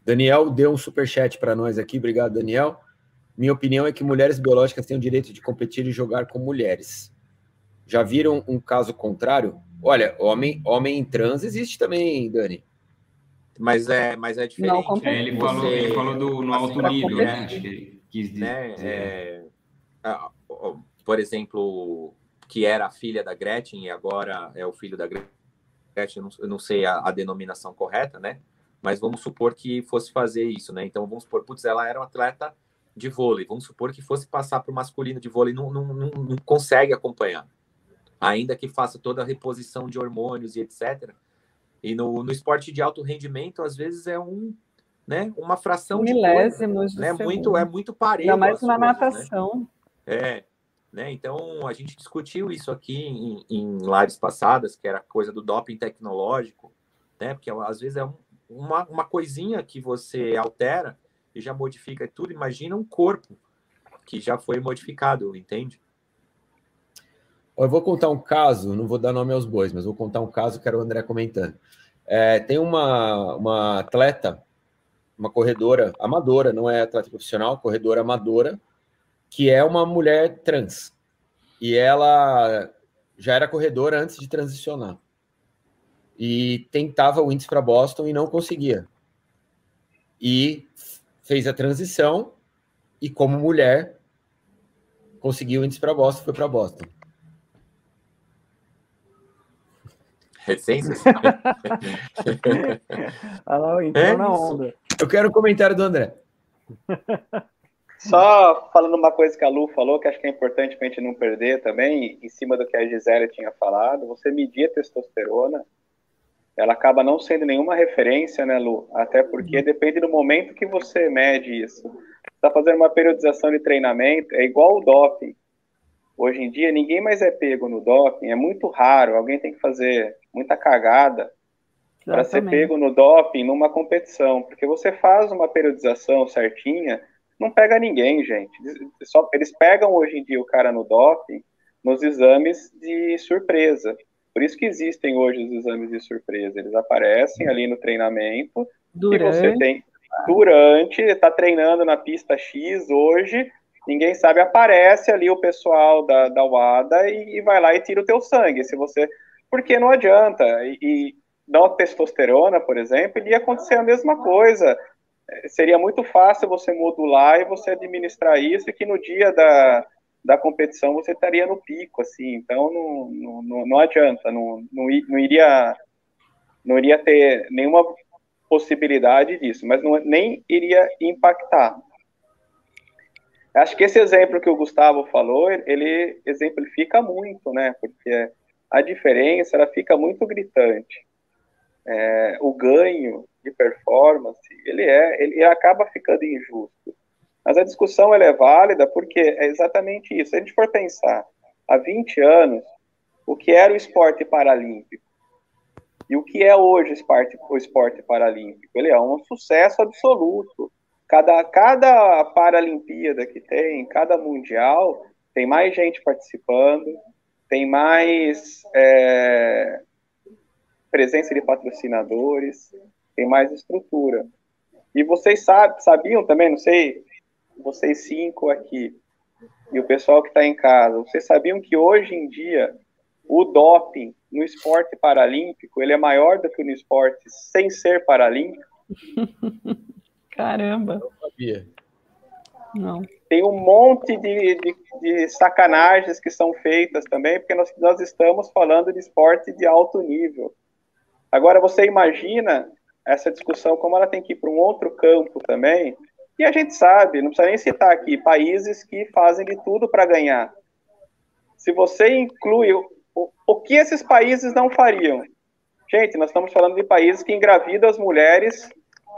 Daniel deu um super chat para nós aqui, obrigado, Daniel. Minha opinião é que mulheres biológicas têm o direito de competir e jogar com mulheres. Já viram um caso contrário? Olha, homem, homem em trans existe também, Dani. Mas é, mas é diferente. Não, é, ele, falou, ele falou do, no alto nível, né? Acho que ele quis dizer. Né? É, por exemplo, que era a filha da Gretchen e agora é o filho da Gretchen eu não, eu não sei a, a, denominação correta, né? Mas vamos supor que fosse fazer isso, né? Então vamos supor, putz, ela era um atleta de vôlei, vamos supor que fosse passar para o masculino de vôlei, não, não, não, não consegue acompanhar, ainda que faça toda a reposição de hormônios e etc. E no, no esporte de alto rendimento, às vezes é um, né, uma fração Milésimos de coisa, né? Muito, é muito parelho. Ainda mais na coisas, natação. Né? É, né? Então, a gente discutiu isso aqui em, em, lives passadas, que era coisa do doping tecnológico, né? porque às vezes é um, uma, uma coisinha que você altera e já modifica tudo. Imagina um corpo que já foi modificado, entende? Eu vou contar um caso, não vou dar nome aos bois, mas vou contar um caso que era o André comentando. É, tem uma, uma atleta, uma corredora amadora, não é atleta profissional, corredora amadora, que é uma mulher trans. E ela já era corredora antes de transicionar. E tentava o índice para Boston e não conseguia. E fez a transição e como mulher conseguiu o índice para Boston, foi para Boston. Recências? Olha lá, entrou é na onda. Eu quero o um comentário do André. Só falando uma coisa que a Lu falou, que acho que é importante para a gente não perder também, em cima do que a Gisele tinha falado, você medir a testosterona, ela acaba não sendo nenhuma referência, né, Lu? Até porque uhum. depende do momento que você mede isso. Está fazendo uma periodização de treinamento, é igual o doping. Hoje em dia, ninguém mais é pego no doping, é muito raro, alguém tem que fazer muita cagada para ser pego no doping numa competição, porque você faz uma periodização certinha, não pega ninguém, gente. Só, eles pegam hoje em dia o cara no doping nos exames de surpresa. Por isso que existem hoje os exames de surpresa. Eles aparecem ali no treinamento durante. e você tem durante, está treinando na pista X hoje ninguém sabe, aparece ali o pessoal da, da UADA e, e vai lá e tira o teu sangue. Se você. Porque não adianta. E, e da testosterona, por exemplo, ia acontecer a mesma coisa. Seria muito fácil você modular e você administrar isso, e que no dia da, da competição você estaria no pico, assim. Então não, não, não adianta, não, não, não iria não iria ter nenhuma possibilidade disso, mas não, nem iria impactar. Acho que esse exemplo que o Gustavo falou, ele exemplifica muito, né? Porque a diferença ela fica muito gritante. É, o ganho de performance, ele é, ele acaba ficando injusto. Mas a discussão é válida porque é exatamente isso. Se a gente for pensar, há 20 anos, o que era o esporte paralímpico e o que é hoje o esporte, o esporte paralímpico? Ele é um sucesso absoluto. Cada, cada Paralimpíada que tem, cada Mundial, tem mais gente participando, tem mais é, presença de patrocinadores, tem mais estrutura. E vocês sabe, sabiam também, não sei, vocês cinco aqui, e o pessoal que está em casa, vocês sabiam que hoje em dia o doping no esporte paralímpico ele é maior do que no esporte sem ser paralímpico? Caramba. Não sabia. Não. Tem um monte de, de, de, sacanagens que são feitas também, porque nós, nós estamos falando de esporte de alto nível. Agora, você imagina essa discussão como ela tem que ir para um outro campo também, e a gente sabe, não precisa nem citar aqui, países que fazem de tudo para ganhar. Se você inclui o, o, o que esses países não fariam? Gente, nós estamos falando de países que engravidam as mulheres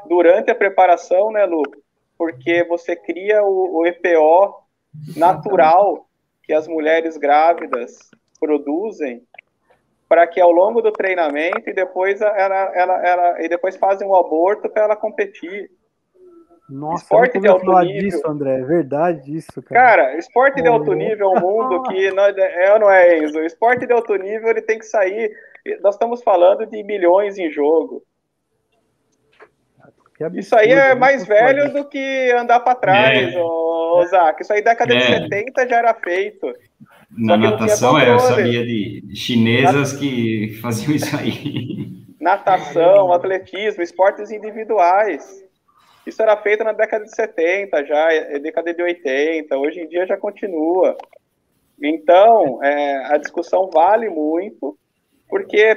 durante a preparação, né, Lu? Porque você cria o, o EPO natural que as mulheres grávidas produzem para que ao longo do treinamento e depois ela, ela, ela e depois fazem o aborto para ela competir. Nossa, esporte de alto nível. Disso, André, é verdade isso, cara. Cara, esporte de alto nível é um mundo que não é, não é, Enzo. O esporte de alto nível ele tem que sair. Nós estamos falando de milhões em jogo. Absurdo, isso aí é mais velho do que andar para trás, é. ô, Zac. Isso aí década é. de 70 já era feito. Na natação, é, eu sabia de chinesas que faziam isso aí. Natação, atletismo, esportes individuais. Isso era feito na década de 70, já, é, década de 80, hoje em dia já continua. Então, é, a discussão vale muito, porque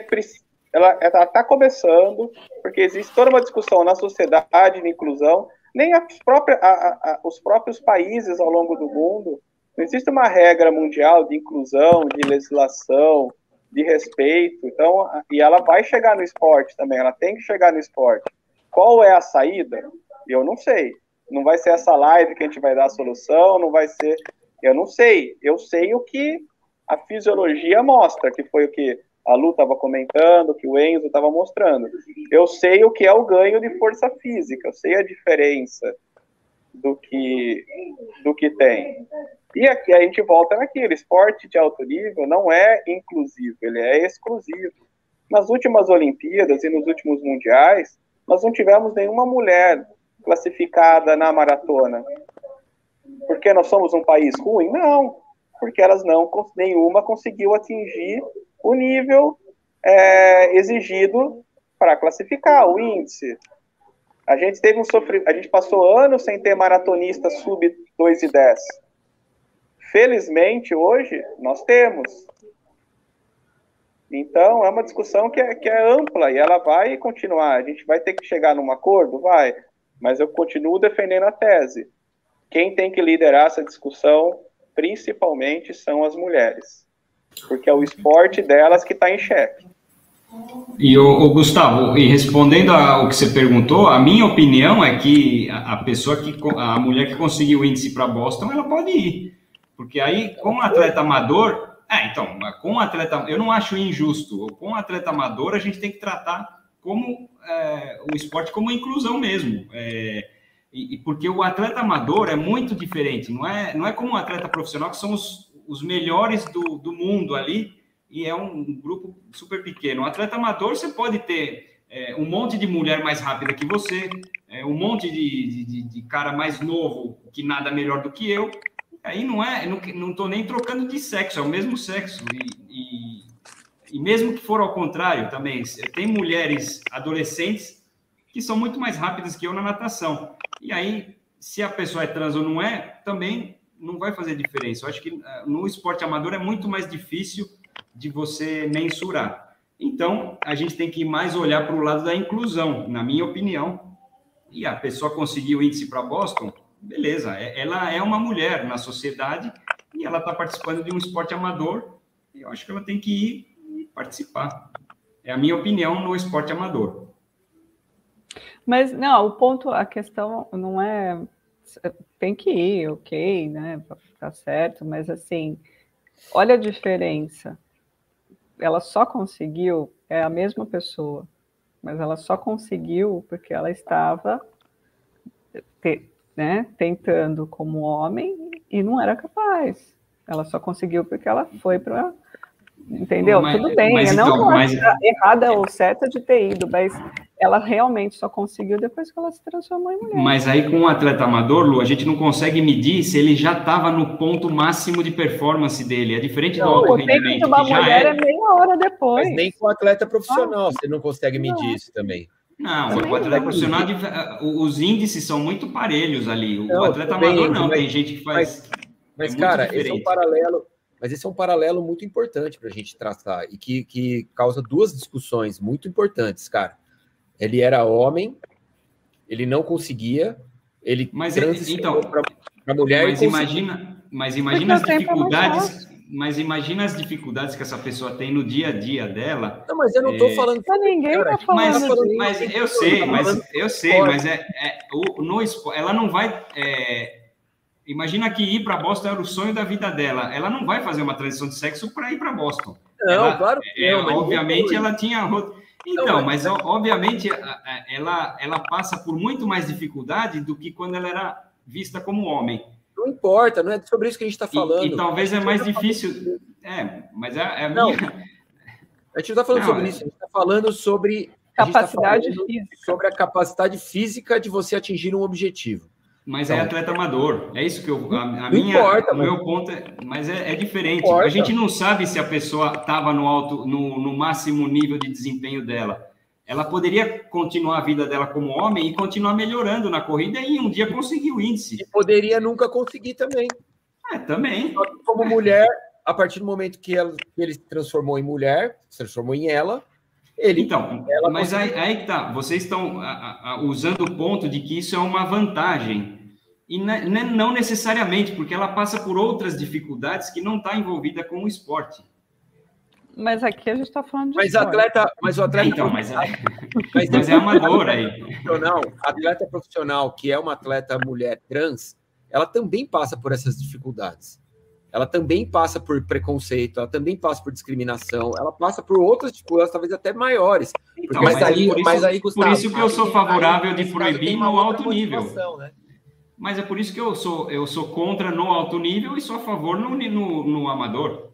ela está começando, porque existe toda uma discussão na sociedade de inclusão, nem próprias, a, a, os próprios países ao longo do mundo, não existe uma regra mundial de inclusão, de legislação, de respeito, então, e ela vai chegar no esporte também, ela tem que chegar no esporte. Qual é a saída? Eu não sei. Não vai ser essa live que a gente vai dar a solução, não vai ser. Eu não sei. Eu sei o que a fisiologia mostra, que foi o que a Lu estava comentando, que o Enzo estava mostrando. Eu sei o que é o ganho de força física, eu sei a diferença do que, do que tem. E aqui a gente volta naquilo, esporte de alto nível não é inclusivo, ele é exclusivo. Nas últimas Olimpíadas e nos últimos mundiais, nós não tivemos nenhuma mulher classificada na maratona. Porque nós somos um país ruim? Não, porque elas não, nenhuma conseguiu atingir o nível é, exigido para classificar o índice. A gente teve um sofrimento, a gente passou anos sem ter maratonista sub 2 e 10. Felizmente, hoje, nós temos. Então, é uma discussão que é, que é ampla e ela vai continuar. A gente vai ter que chegar num acordo? Vai. Mas eu continuo defendendo a tese. Quem tem que liderar essa discussão, principalmente, são as mulheres porque é o esporte delas que está em xeque. E o, o, Gustavo, e respondendo ao que você perguntou, a minha opinião é que a, pessoa que a mulher que conseguiu o índice para Boston, ela pode ir, porque aí com atleta amador, é, então, com atleta, eu não acho injusto. Com atleta amador a gente tem que tratar como é, o esporte como inclusão mesmo. É, e, porque o atleta amador é muito diferente, não é, não é como um atleta profissional que são os, os melhores do, do mundo ali, e é um grupo super pequeno. Um atleta amador, você pode ter é, um monte de mulher mais rápida que você, é, um monte de, de, de, cara mais novo que nada melhor do que eu, Aí não é, não, tô nem trocando de sexo, é o mesmo sexo. E, e, e mesmo que for ao contrário também, tem mulheres adolescentes que são muito mais rápidas que eu na natação. E aí, se a pessoa é trans ou não é, também não vai fazer diferença. Eu acho que eh, no esporte amador é muito mais difícil de você mensurar. Então, a gente tem que mais olhar para o lado da inclusão, na minha opinião. E a pessoa conseguiu o índice para Boston, beleza, é, ela é uma mulher na sociedade e ela está participando de um esporte amador, e eu acho que ela tem que ir e participar. É a minha opinião no esporte amador. Mas, não, o ponto, a questão não é. Tem que ir, ok, né? Tá certo, mas assim, olha a diferença. Ela só conseguiu, é a mesma pessoa, mas ela só conseguiu porque ela estava né, tentando como homem e não era capaz. Ela só conseguiu porque ela foi para. Entendeu? Mas, Tudo bem, mas, não então, mas... errada ou certa de ter ido, mas ela realmente só conseguiu depois que ela se transformou em mulher. Mas aí com o atleta amador, Lu, a gente não consegue medir se ele já estava no ponto máximo de performance dele. É diferente não, do alto rendimento. De uma mulher é... é meia hora depois. Mas nem com o atleta profissional ah, você não consegue medir não. isso também. Não, o atleta profissional, os índices são muito parelhos ali. O não, atleta amador não, mas, tem gente que faz. Mas, mas é cara, esse é um paralelo. Mas esse é um paralelo muito importante para a gente traçar e que, que causa duas discussões muito importantes, cara. Ele era homem, ele não conseguia, ele mas então para mulher. Mas imagina, mas imagina as dificuldades mas imagina as dificuldades que essa pessoa tem no dia a dia dela. Não, mas eu não estou é... falando. Pra ninguém cara, tá falando. Mas, mas eu sei, mas eu sei, mas é, é o, no, ela não vai. É, imagina que ir para Boston era o sonho da vida dela. Ela não vai fazer uma transição de sexo para ir para Boston. Não, ela, claro que é, não. Obviamente ela tinha. Então, mas obviamente ela, ela passa por muito mais dificuldade do que quando ela era vista como homem. Não importa, não é sobre isso que a gente está falando. E, e, talvez é mais difícil. É, mas é, é a não, minha... A gente não está falando não, sobre é... isso, a gente está falando sobre. Tá capacidade tá física. Sobre a capacidade física de você atingir um objetivo. Mas é então, é atleta amador. É isso que eu. A, a minha, importa, o meu ponto é. Mas é, é diferente. A gente não sabe se a pessoa estava no alto, no, no máximo nível de desempenho dela ela poderia continuar a vida dela como homem e continuar melhorando na corrida e um dia conseguir o índice. E poderia nunca conseguir também. É, também. Como mulher, a partir do momento que, ela, que ele se transformou em mulher, se transformou em ela, ele. Então, ela mas conseguiu... aí, aí tá. Vocês estão a, a, usando o ponto de que isso é uma vantagem. E não necessariamente, porque ela passa por outras dificuldades que não está envolvida com o esporte. Mas aqui a gente está falando de. Mas, atleta, mas o atleta. Então, mas é, mas, mas é amador aí. Profissional, atleta profissional, que é uma atleta mulher trans, ela também passa por essas dificuldades. Ela também passa por preconceito, ela também passa por discriminação, ela passa por outras dificuldades, talvez até maiores. Então, mas, mas, aí, por isso, mas aí, Gustavo, por isso que eu sou favorável aí, de proibir no alto nível. Né? Mas é por isso que eu sou, eu sou contra no alto nível e sou a favor no, no, no amador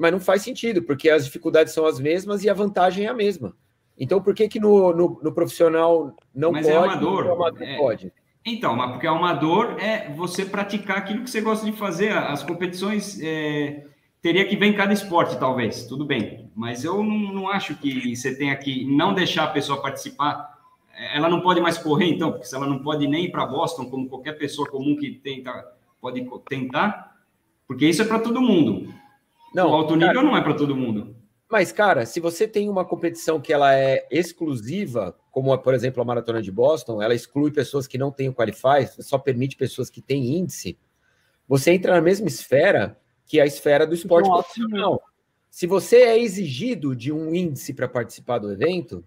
mas não faz sentido, porque as dificuldades são as mesmas e a vantagem é a mesma. Então, por que que no, no, no profissional não mas pode? Mas é amador. No amador é... pode? Então, mas porque amador é você praticar aquilo que você gosta de fazer. As competições é... teria que ver em cada esporte, talvez. Tudo bem. Mas eu não, não acho que você tenha que não deixar a pessoa participar. Ela não pode mais correr, então, porque se ela não pode nem ir para Boston, como qualquer pessoa comum que tenta, pode tentar, porque isso é para todo mundo. Não, o alto nível cara, não é para todo mundo. Mas, cara, se você tem uma competição que ela é exclusiva, como, por exemplo, a Maratona de Boston, ela exclui pessoas que não têm o Qualify, só permite pessoas que têm índice, você entra na mesma esfera que a esfera do esporte Nossa, profissional. Se você é exigido de um índice para participar do evento,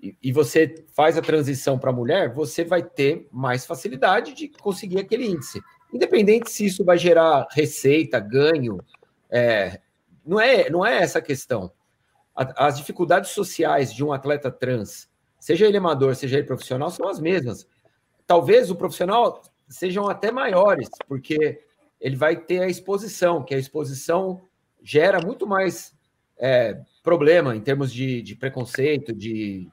e, e você faz a transição para mulher, você vai ter mais facilidade de conseguir aquele índice. Independente se isso vai gerar receita, ganho, é, não, é, não é essa a questão. as dificuldades sociais de um atleta trans, seja ele amador, seja ele profissional, são as mesmas. Talvez o profissional sejam até maiores, porque ele vai ter a exposição, que a exposição gera muito mais é, problema em termos de, de preconceito, de.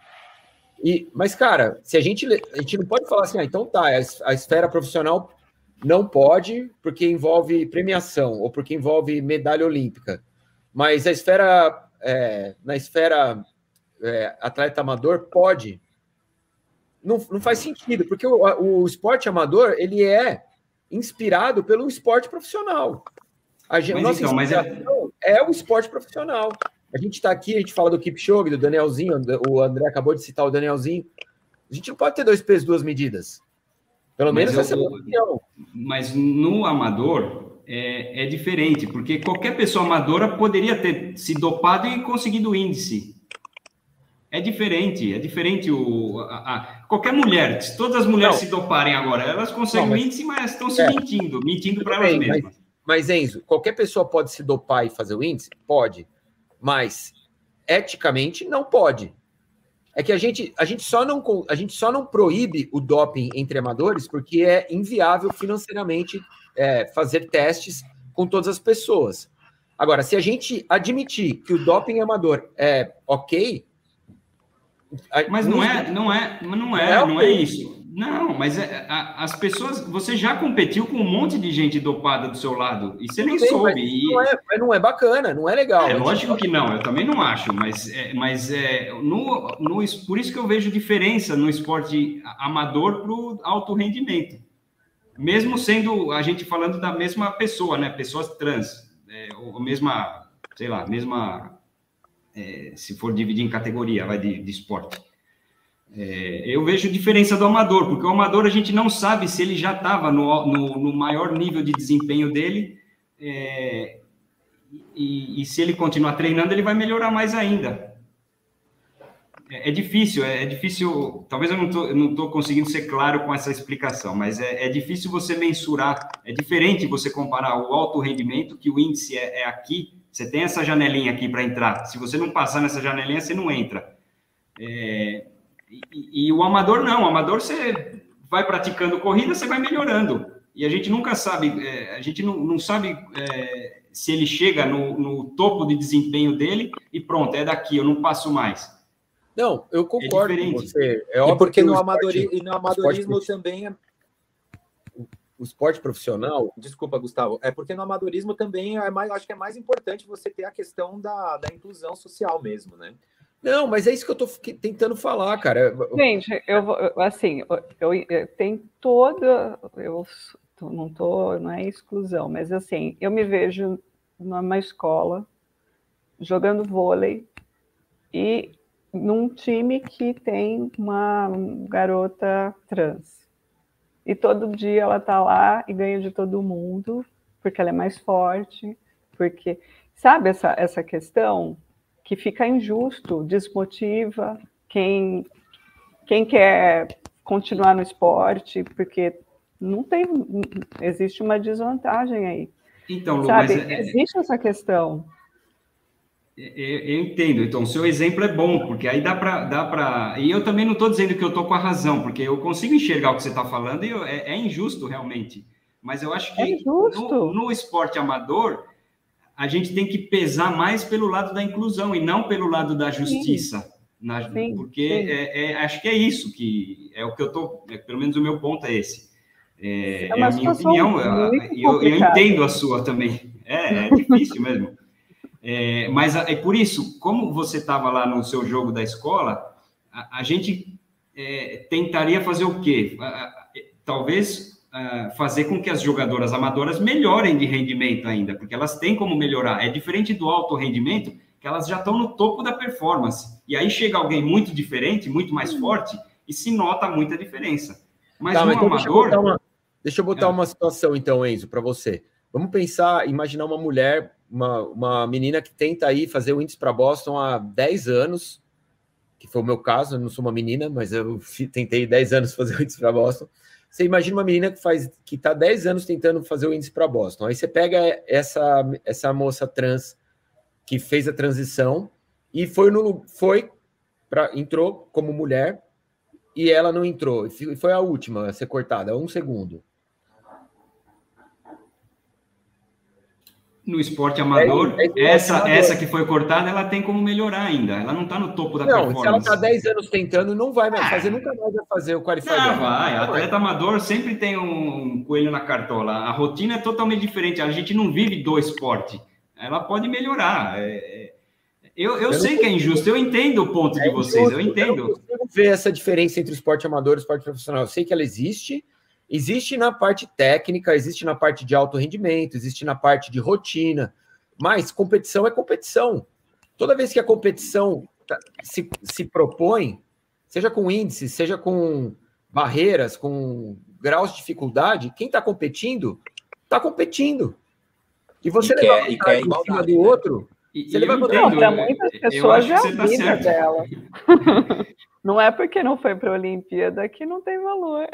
E, mas, cara, se a gente, a gente não pode falar assim, ah, então tá, a esfera profissional não pode porque envolve premiação ou porque envolve medalha olímpica. Mas a esfera, é, na esfera é, atleta amador, pode. Não, não faz sentido, porque o, o esporte amador ele é inspirado pelo esporte profissional. A gente, mas então, mas é... é o esporte profissional. A gente está aqui, a gente fala do Kipchoge, do Danielzinho, o André acabou de citar o Danielzinho. A gente não pode ter dois pesos, duas medidas. Pelo menos essa é a opinião. Mas no amador é, é, diferente, porque qualquer pessoa amadora poderia ter se dopado e conseguido índice. É diferente, é diferente o. A, a, qualquer mulher, se todas as mulheres não. se doparem agora, elas conseguem não, mas, índice, mas estão se é. mentindo, mentindo para elas mesmas. Mas, mas, Enzo, qualquer pessoa pode se dopar e fazer o índice? Pode. Mas eticamente não pode. É que a gente, a gente, só não, a gente só não proíbe o doping entre amadores porque é inviável financeiramente é, fazer testes com todas as pessoas. Agora, se a gente admitir que o doping amador é ok. Mas não é, não é, não é, não é, não é isso. Não, mas é, a, as pessoas. Você já competiu com um monte de gente dopada do seu lado e você nem Sim, soube. Mas e... não, é, mas não é bacana, não é legal. É lógico que não, eu também não acho, mas, é, mas é, no, no, por isso que eu vejo diferença no esporte amador para o alto rendimento. Mesmo sendo a gente falando da mesma pessoa, né? Pessoas trans, é, ou mesma, sei lá, mesma. É, se for dividir em categoria, vai de, de esporte. É, eu vejo diferença do amador, porque o amador a gente não sabe se ele já estava no, no, no, maior nível de desempenho dele, é, e, e, se ele continuar treinando, ele vai melhorar mais ainda. É, é difícil, é, é, difícil. Talvez eu não estou conseguindo ser claro com essa explicação, mas é, é, difícil você mensurar. É diferente você comparar o alto rendimento, que o índice é aqui, você tem essa janelinha aqui para entrar. Se você não passar nessa janelinha, você não entra. É, e, e, o amador não, o amador você vai praticando corrida, você vai melhorando. E a gente nunca sabe, é, a gente não, não sabe é, se ele chega no, no, topo de desempenho dele e pronto, é daqui, eu não passo mais. Não, eu concordo é com você. É e porque no, amadori, no amadorismo esporte, também é... O esporte profissional. Desculpa, Gustavo. É porque no amadorismo também é mais, acho que é mais importante você ter a questão da, da inclusão social mesmo, né? Não, mas é isso que eu estou tentando falar, cara. Gente, eu vou, assim, eu, eu tenho toda, eu não tô, não é exclusão, mas assim, eu me vejo numa escola jogando vôlei e num time que tem uma garota trans. E todo dia ela tá lá e ganha de todo mundo, porque ela é mais forte, porque sabe essa essa questão que fica injusto, desmotiva quem, quem quer continuar no esporte, porque não tem, existe uma desvantagem aí. Então, Lu, Sabe? É, é... existe essa questão. Eu, eu entendo. Então, o seu exemplo é bom, porque aí dá para. Dá pra... E eu também não estou dizendo que eu estou com a razão, porque eu consigo enxergar o que você está falando e eu, é, é, injusto realmente. Mas eu acho que é no, no, esporte amador, a gente tem que pesar mais pelo lado da inclusão e não pelo lado da justiça. Sim. Na, sim, porque sim. É, é, acho que é isso que é o que eu tô, é, pelo menos o meu ponto é esse. É, é, é a minha opinião, e eu, eu, entendo a sua também. É, é difícil mesmo. É, mas é por isso, como você estava lá no seu jogo da escola, a, a gente tentaria fazer o quê? Talvez uh, fazer com que as jogadoras amadoras melhorem de rendimento ainda, porque elas têm como melhorar. É diferente do alto rendimento, que elas já estão no topo da performance. E aí chega alguém muito diferente, muito mais forte, e se nota muita diferença. Mas tá, no então amador. Deixa eu botar, uma, deixa eu botar é. uma situação, então, Enzo, para você. Vamos pensar, imaginar uma mulher, uma, uma menina que tenta aí fazer o índice para Boston há 10 anos, que foi o meu caso, eu não sou uma menina, mas eu tentei 10 anos fazer o índice para Boston. Você imagina uma menina que faz que está 10 anos tentando fazer o índice para Boston. Aí você pega essa, essa moça trans que fez a transição e foi no foi para entrou como mulher e ela não entrou. E foi a última a ser cortada, um segundo. No esporte amador, é, é essa, amador. essa que foi cortada, ela tem como melhorar ainda. Ela não está no topo da não, performance. Se ela está 10 anos tentando, não vai mais fazer, nunca mais vai fazer o qualifier. Não, vai. Não atleta vai. amador sempre tem um coelho na cartola. A rotina é totalmente diferente. A gente não vive do esporte. Ela pode melhorar. É, é eu, eu, eu sei que é injusto, eu entendo o ponto é de vocês, injusto, eu entendo. Eu não consigo ver essa diferença entre o esporte amador e o esporte profissional. Eu sei que ela existe, existe na parte técnica, existe na parte de alto rendimento, existe na parte de rotina, mas competição é competição. Toda vez que a competição tá, se, se propõe, seja com índice, seja com barreiras, com graus de dificuldade, quem está competindo, está competindo. E você e levar quer, quer em cima do outro, e, você leva para muitas pessoas é a vida tá dela. Não é porque não foi para a Olimpíada que não tem valor.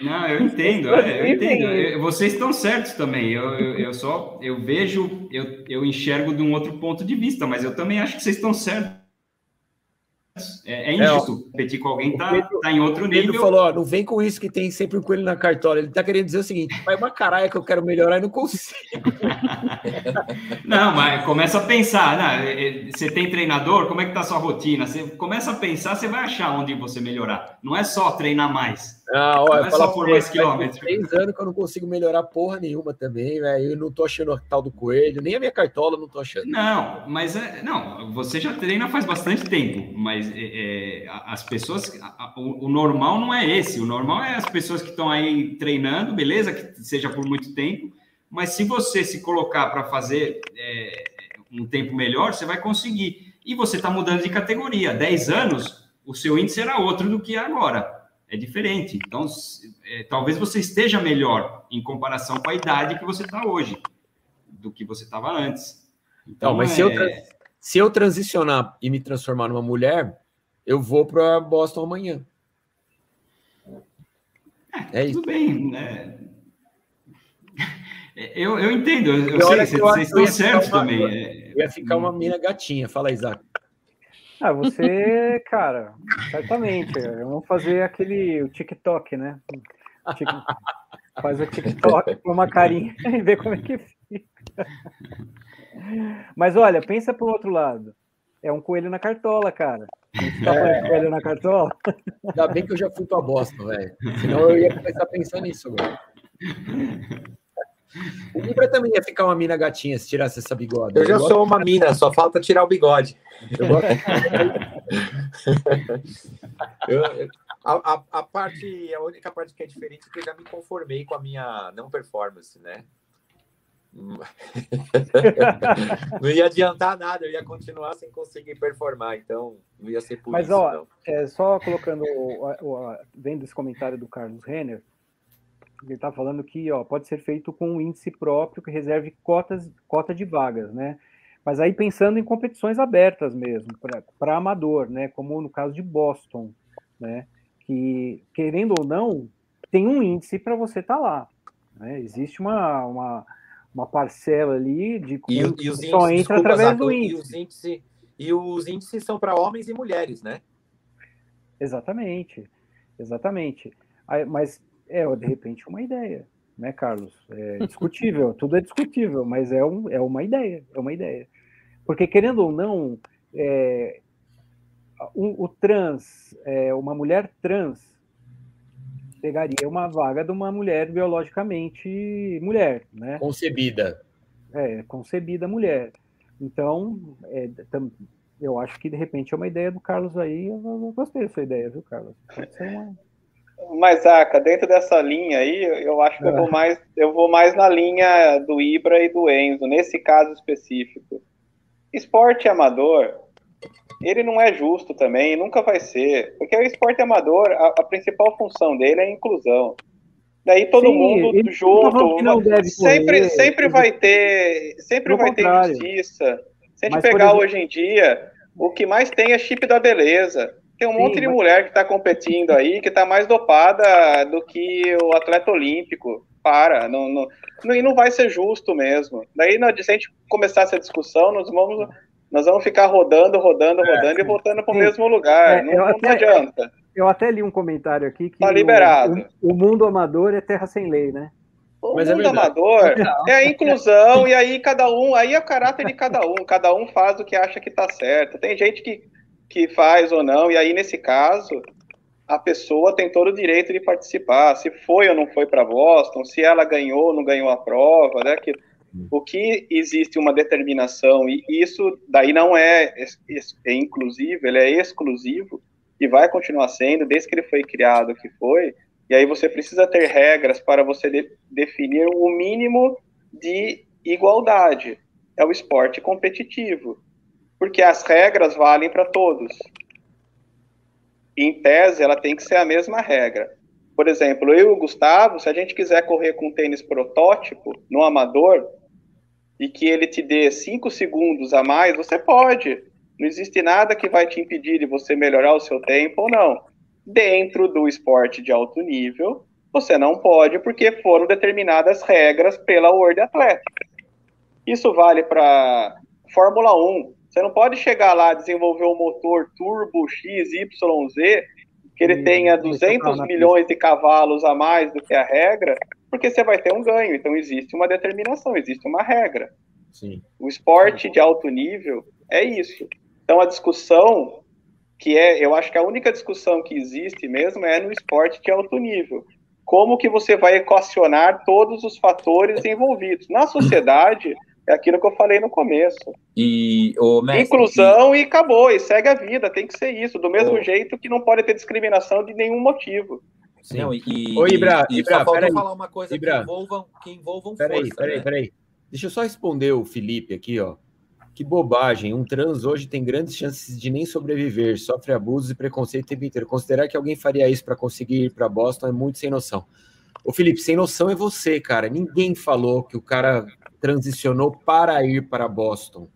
Não, eu entendo, é, eu entendo. Vocês estão certos também. Eu, eu, eu, só eu vejo, eu, eu enxergo de um outro ponto de vista, mas eu também acho que vocês estão certos. É, é injusto é, competir com alguém que tá, tá em outro nível. Ele falou: ó, não vem com isso que tem sempre um coelho na cartola. Ele tá querendo dizer o seguinte: vai uma caralho que eu quero melhorar e não consigo. não, mas começa a pensar, né? Você tem treinador, como é que tá a sua rotina? Você começa a pensar, você vai achar onde você melhorar. Não é só treinar mais. Ah, olha, só por mais quilômetros. Três anos que eu não consigo melhorar porra nenhuma também, velho. Eu não tô achando o tal do coelho, nem a minha cartola não tô achando. Não, mas é, não, você já treina faz bastante tempo, mas é, é, as pessoas, a, o, o, normal não é esse. O normal é as pessoas que estão aí treinando, beleza, que seja por muito tempo, mas se você se colocar para fazer é, um tempo melhor, você vai conseguir. E você está mudando de categoria. 10 anos, o seu índice era outro do que é agora é diferente. Então, é, talvez você esteja melhor em comparação com a idade que você está hoje, do que você estava antes. Então, Não, mas é... se, eu se eu transicionar e me transformar numa mulher, eu vou para Boston amanhã. É, é tudo isso. bem, né? Eu, eu entendo, eu, eu sei, vocês, estão certos também. É. Eu ia ficar uma mina gatinha, fala, Isaac. Ah, você, cara, certamente. Vamos fazer aquele o TikTok, né? Faz o TikTok com uma carinha e vê como é que fica. Mas olha, pensa pro outro lado. É um coelho na cartola, cara. Tá é. coelho na cartola? Ainda bem que eu já fui tua bosta, velho. Senão eu ia começar a pensar nisso, velho. O Libra também ia ficar uma mina gatinha se tirasse essa bigode. Eu, eu já sou uma mina, só falta tirar o bigode. Eu eu, a, a, a, parte, a única parte que é diferente é que eu já me conformei com a minha não performance, né? não ia adiantar nada, eu ia continuar sem conseguir performar, então não ia ser por Mas, isso. Mas, ó, é, só colocando, vendo esse comentário do Carlos Renner, ele está falando que ó, pode ser feito com um índice próprio que reserve cotas, cota de vagas, né? Mas aí pensando em competições abertas mesmo, para amador, né? Como no caso de Boston, né? Que, querendo ou não, tem um índice para você estar tá lá. Né? Existe uma, uma, uma, parcela ali de e, e os só índices, entra desculpa, através do índice. E os índices, e os índices são para homens e mulheres, né? Exatamente, exatamente. Mas é, de repente, uma ideia, né, Carlos? É discutível, tudo é discutível, mas é, um, é uma ideia, é uma ideia. Porque, querendo ou não, é, o, o, trans, é, uma mulher trans, pegaria uma vaga de uma mulher biologicamente mulher, né? Concebida. É, concebida mulher. Então, é, eu acho que de repente é uma ideia do Carlos aí. Eu, eu gostei dessa ideia, viu, Carlos? Pode ser uma, mas, Aca, dentro dessa linha aí, eu acho que é. eu, vou mais, eu vou mais na linha do Ibra e do Enzo, nesse caso específico. Esporte amador, ele não é justo também, nunca vai ser. Porque o esporte amador, a, a principal função dele é a inclusão. Daí todo Sim, mundo junto, sempre, correr, sempre vai ter, sempre vai contrário. ter injustiça. Se a gente Mas, pegar exemplo, hoje em dia, o que mais tem é chip da beleza. Tem um Sim, monte de mas... mulher que está competindo aí, que está mais dopada do que o atleta olímpico. Para, não, não, não, e não vai ser justo mesmo. Daí, se a gente começar essa discussão, nós vamos, nós vamos ficar rodando, rodando, é, rodando e voltando para o mesmo lugar. É, não, até, não, adianta. Eu até li um comentário aqui que tá liberado. O, o, mundo amador é terra sem lei, né? O Mas é mundo verdade. amador é a inclusão, e aí cada um, aí é o caráter de cada um, cada um faz o que acha que tá certo. Tem gente que, que faz ou não, e aí nesse caso, a pessoa tem todo o direito de participar, se foi ou não foi para Boston, se ela ganhou ou não ganhou a prova, né? Que, o que existe uma determinação, e isso daí não é, é inclusivo, ele é exclusivo, e vai continuar sendo, desde que ele foi criado que foi, e aí você precisa ter regras para você de- definir o mínimo de igualdade. É o esporte competitivo, porque as regras valem para todos. Em tese, ela tem que ser a mesma regra. Por exemplo, eu e o Gustavo, se a gente quiser correr com um tênis protótipo no amador e que ele te dê cinco segundos a mais, você pode. Não existe nada que vai te impedir de você melhorar o seu tempo ou não. Dentro do esporte de alto nível, você não pode, porque foram determinadas regras pela World Athletics. Isso vale para Fórmula 1. Você não pode chegar lá desenvolver um motor turbo XYZ que ele tenha isso 200 tá milhões de cavalos a mais do que a regra, porque você vai ter um ganho. Então existe uma determinação, existe uma regra. Sim. O esporte de alto nível é isso. Então a discussão que é, eu acho que a única discussão que existe mesmo é no esporte de alto nível. Como que você vai equacionar todos os fatores envolvidos? Na sociedade, é aquilo que eu falei no começo. E o mestre, Inclusão e acabou, e segue a vida, tem que ser isso, do mesmo jeito que não pode ter discriminação de nenhum motivo. e- Sim. não, e, e, Ô, Ibra, e Ibra, só peraí. falar uma coisa Ibra. que envolvam, que envolvam Peraí, força. peraí, né? peraí. Deixa eu só responder o Felipe aqui, ó. Que bobagem. Um trans hoje tem grandes chances de nem sobreviver, sofre abusos e preconceito o tempo inteiro. Considerar que alguém faria isso para conseguir ir para Boston é muito sem noção. Ô, Felipe, sem noção é você, cara. Ninguém falou que o cara transicionou para ir para Boston.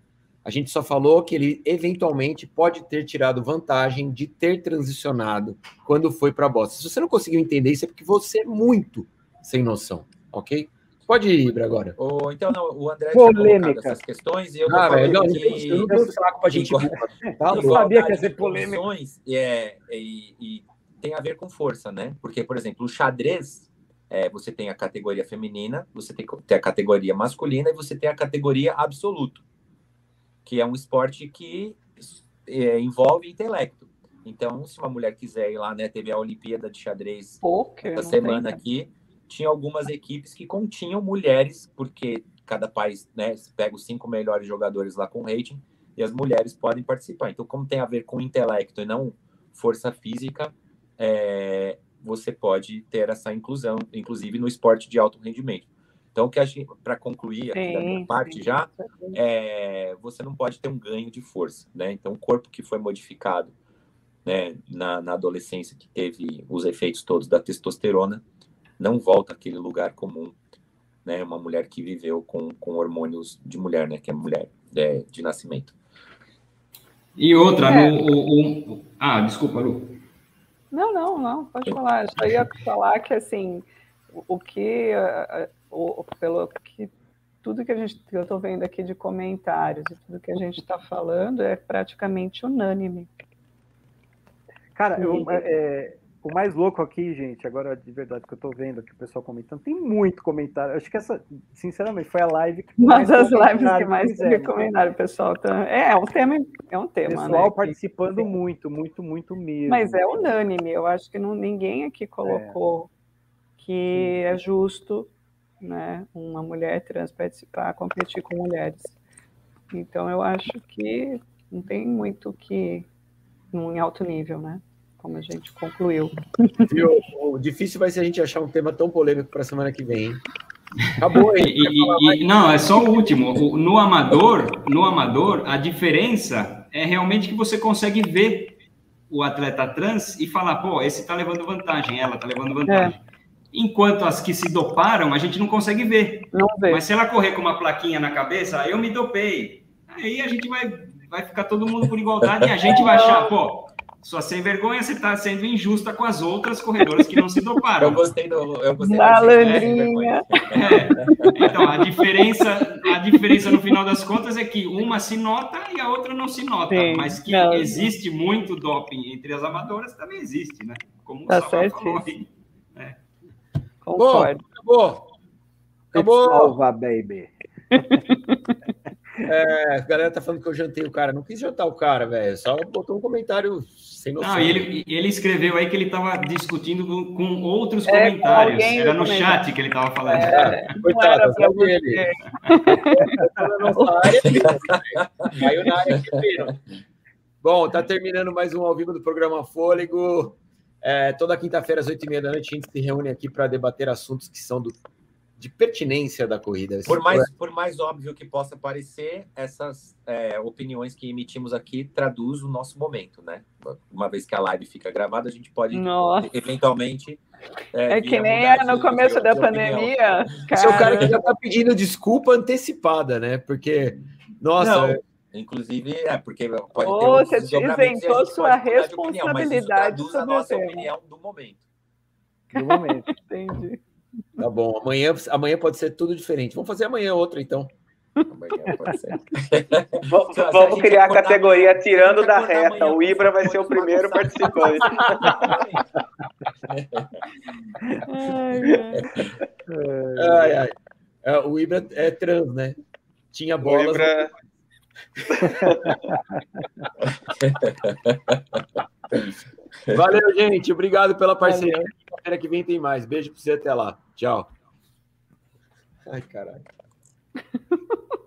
A gente só falou que ele eventualmente pode ter tirado vantagem de ter transicionado quando foi para Boston. Se você não conseguiu entender isso, é porque você é muito sem noção, ok? Pode ir, Ibra, agora. Então, não, o André tinha Polêmica. colocado essas questões e eu Ah, velho, não, que... eu não tenho saco pra gente. Tá Eu louco. sabia que ia ser polêmica. É, e, e tem a ver com força, né? Porque, por exemplo, o xadrez, é, você tem a categoria feminina, você tem, tem a categoria masculina e você tem a categoria absoluto, que é um esporte que é, envolve intelecto. Então, se uma mulher quiser ir lá, né, teve a Olimpíada de Xadrez Poker. essa semana tem, aqui, tinha algumas equipes que continham mulheres, porque cada país né, pega os cinco melhores jogadores lá com rating, e as mulheres podem participar. Então, como tem a ver com intelecto e não força física, é, você pode ter essa inclusão, inclusive no esporte de alto rendimento. Então, o que a gente, para concluir aqui da minha Sim, parte sim, já, é, você não pode ter um ganho de força, né? Então, o corpo que foi modificado né, na, na adolescência, que teve os efeitos todos da testosterona, não volta àquele lugar comum, né? Uma mulher que viveu com, com hormônios de mulher, né? Que é mulher é, de nascimento. E outra, É. no, o, o- ah, desculpa, Lu. Não, não, não, pode falar. Eu só ia falar que, assim, o, que, o, pelo que, tudo que a gente, que eu estou vendo aqui de comentários e tudo que a gente está falando é praticamente unânime. Cara, eu- Sim. é, o mais louco aqui, gente, agora de verdade que eu tô vendo aqui o pessoal comentando, tem muito comentário. Acho que essa, sinceramente, foi a live que Uma das lives que mais fizeram. recomendaram, pessoal. Tá, é, é um tema, é um tema, Pessoal né? que- participando muito, muito, muito mesmo. Mas é unânime. Eu acho que não, ninguém aqui colocou que é justo, né, uma mulher trans participar, competir com mulheres. Então eu acho que não tem muito que em alto nível, né? Como a gente concluiu. Viu? O difícil vai ser a gente achar um tema tão polêmico para semana que vem. Acabou aí. e- e- não, é só o último. No amador, no amador, a diferença é realmente que você consegue ver o atleta trans e falar, pô, esse tá levando vantagem, ela tá levando vantagem. Enquanto as que se doparam, a gente não consegue ver. Não vê. Mas se ela correr com uma plaquinha na cabeça, eu me dopei. Aí a gente vai, vai ficar todo mundo por igualdade e a gente vai achar, pô, sua sem vergonha, você tá sendo injusta com as outras corredoras que não se Eu doparam. gostei do. Eu gostei da Malandrinha. É. Então, a diferença, a diferença no final das contas é que uma se nota e a outra não se nota. Sim, mas que não. existe muito doping entre as amadoras também existe, né? Como o Tá Samuel falou certíssimo. aí. Bom, Concordo. acabou. Acabou. Salva, baby. É, a galera tá falando que eu jantei o cara. Não quis jantar o cara, velho. Só botou um comentário sem noção. Não, e ele, ele escreveu aí que ele estava discutindo com, com outros É, com comentários. alguém Era no chat que ele estava falando. É, Coitado, era pra sabe ele. Na nossa área, filho. Caiu na área que viram. Bom, tá terminando mais um ao vivo do programa Fôlego. É, toda quinta-feira, às oito e meia da noite, a gente se reúne aqui para debater assuntos que são do, de pertinência da corrida. Por mais, por mais óbvio que possa parecer, essas é, opiniões que emitimos aqui traduz o nosso momento, né? Uma vez que a live fica gravada, a gente pode Nossa. eventualmente. É vir que nem é no de- começo de- da de pandemia. Esse é o cara que já tá pedindo desculpa antecipada, né? Porque, nossa, Não, inclusive, é porque pode Ô, ter você e a isentou sua pode mudar de opinião, mas isso responsabilidade traduz a sobre o nossa opinião do momento. No momento. Entendi. Tá bom. Amanhã, amanhã pode ser tudo diferente. Vamos fazer amanhã outra, então. Amanhã pode ser. Vamos, a gente criar a acordar categoria amanhã, tirando a da reta. amanhã, O Ibra vai ser o primeiro participante. Ai, ai. É, o Ibra é trans, né? Tinha O bolas. Ibra... Valeu, gente. Obrigado pela parceria. Quinta-feira que vem tem mais. Beijo pra você até lá. Tchau. Ai, caralho.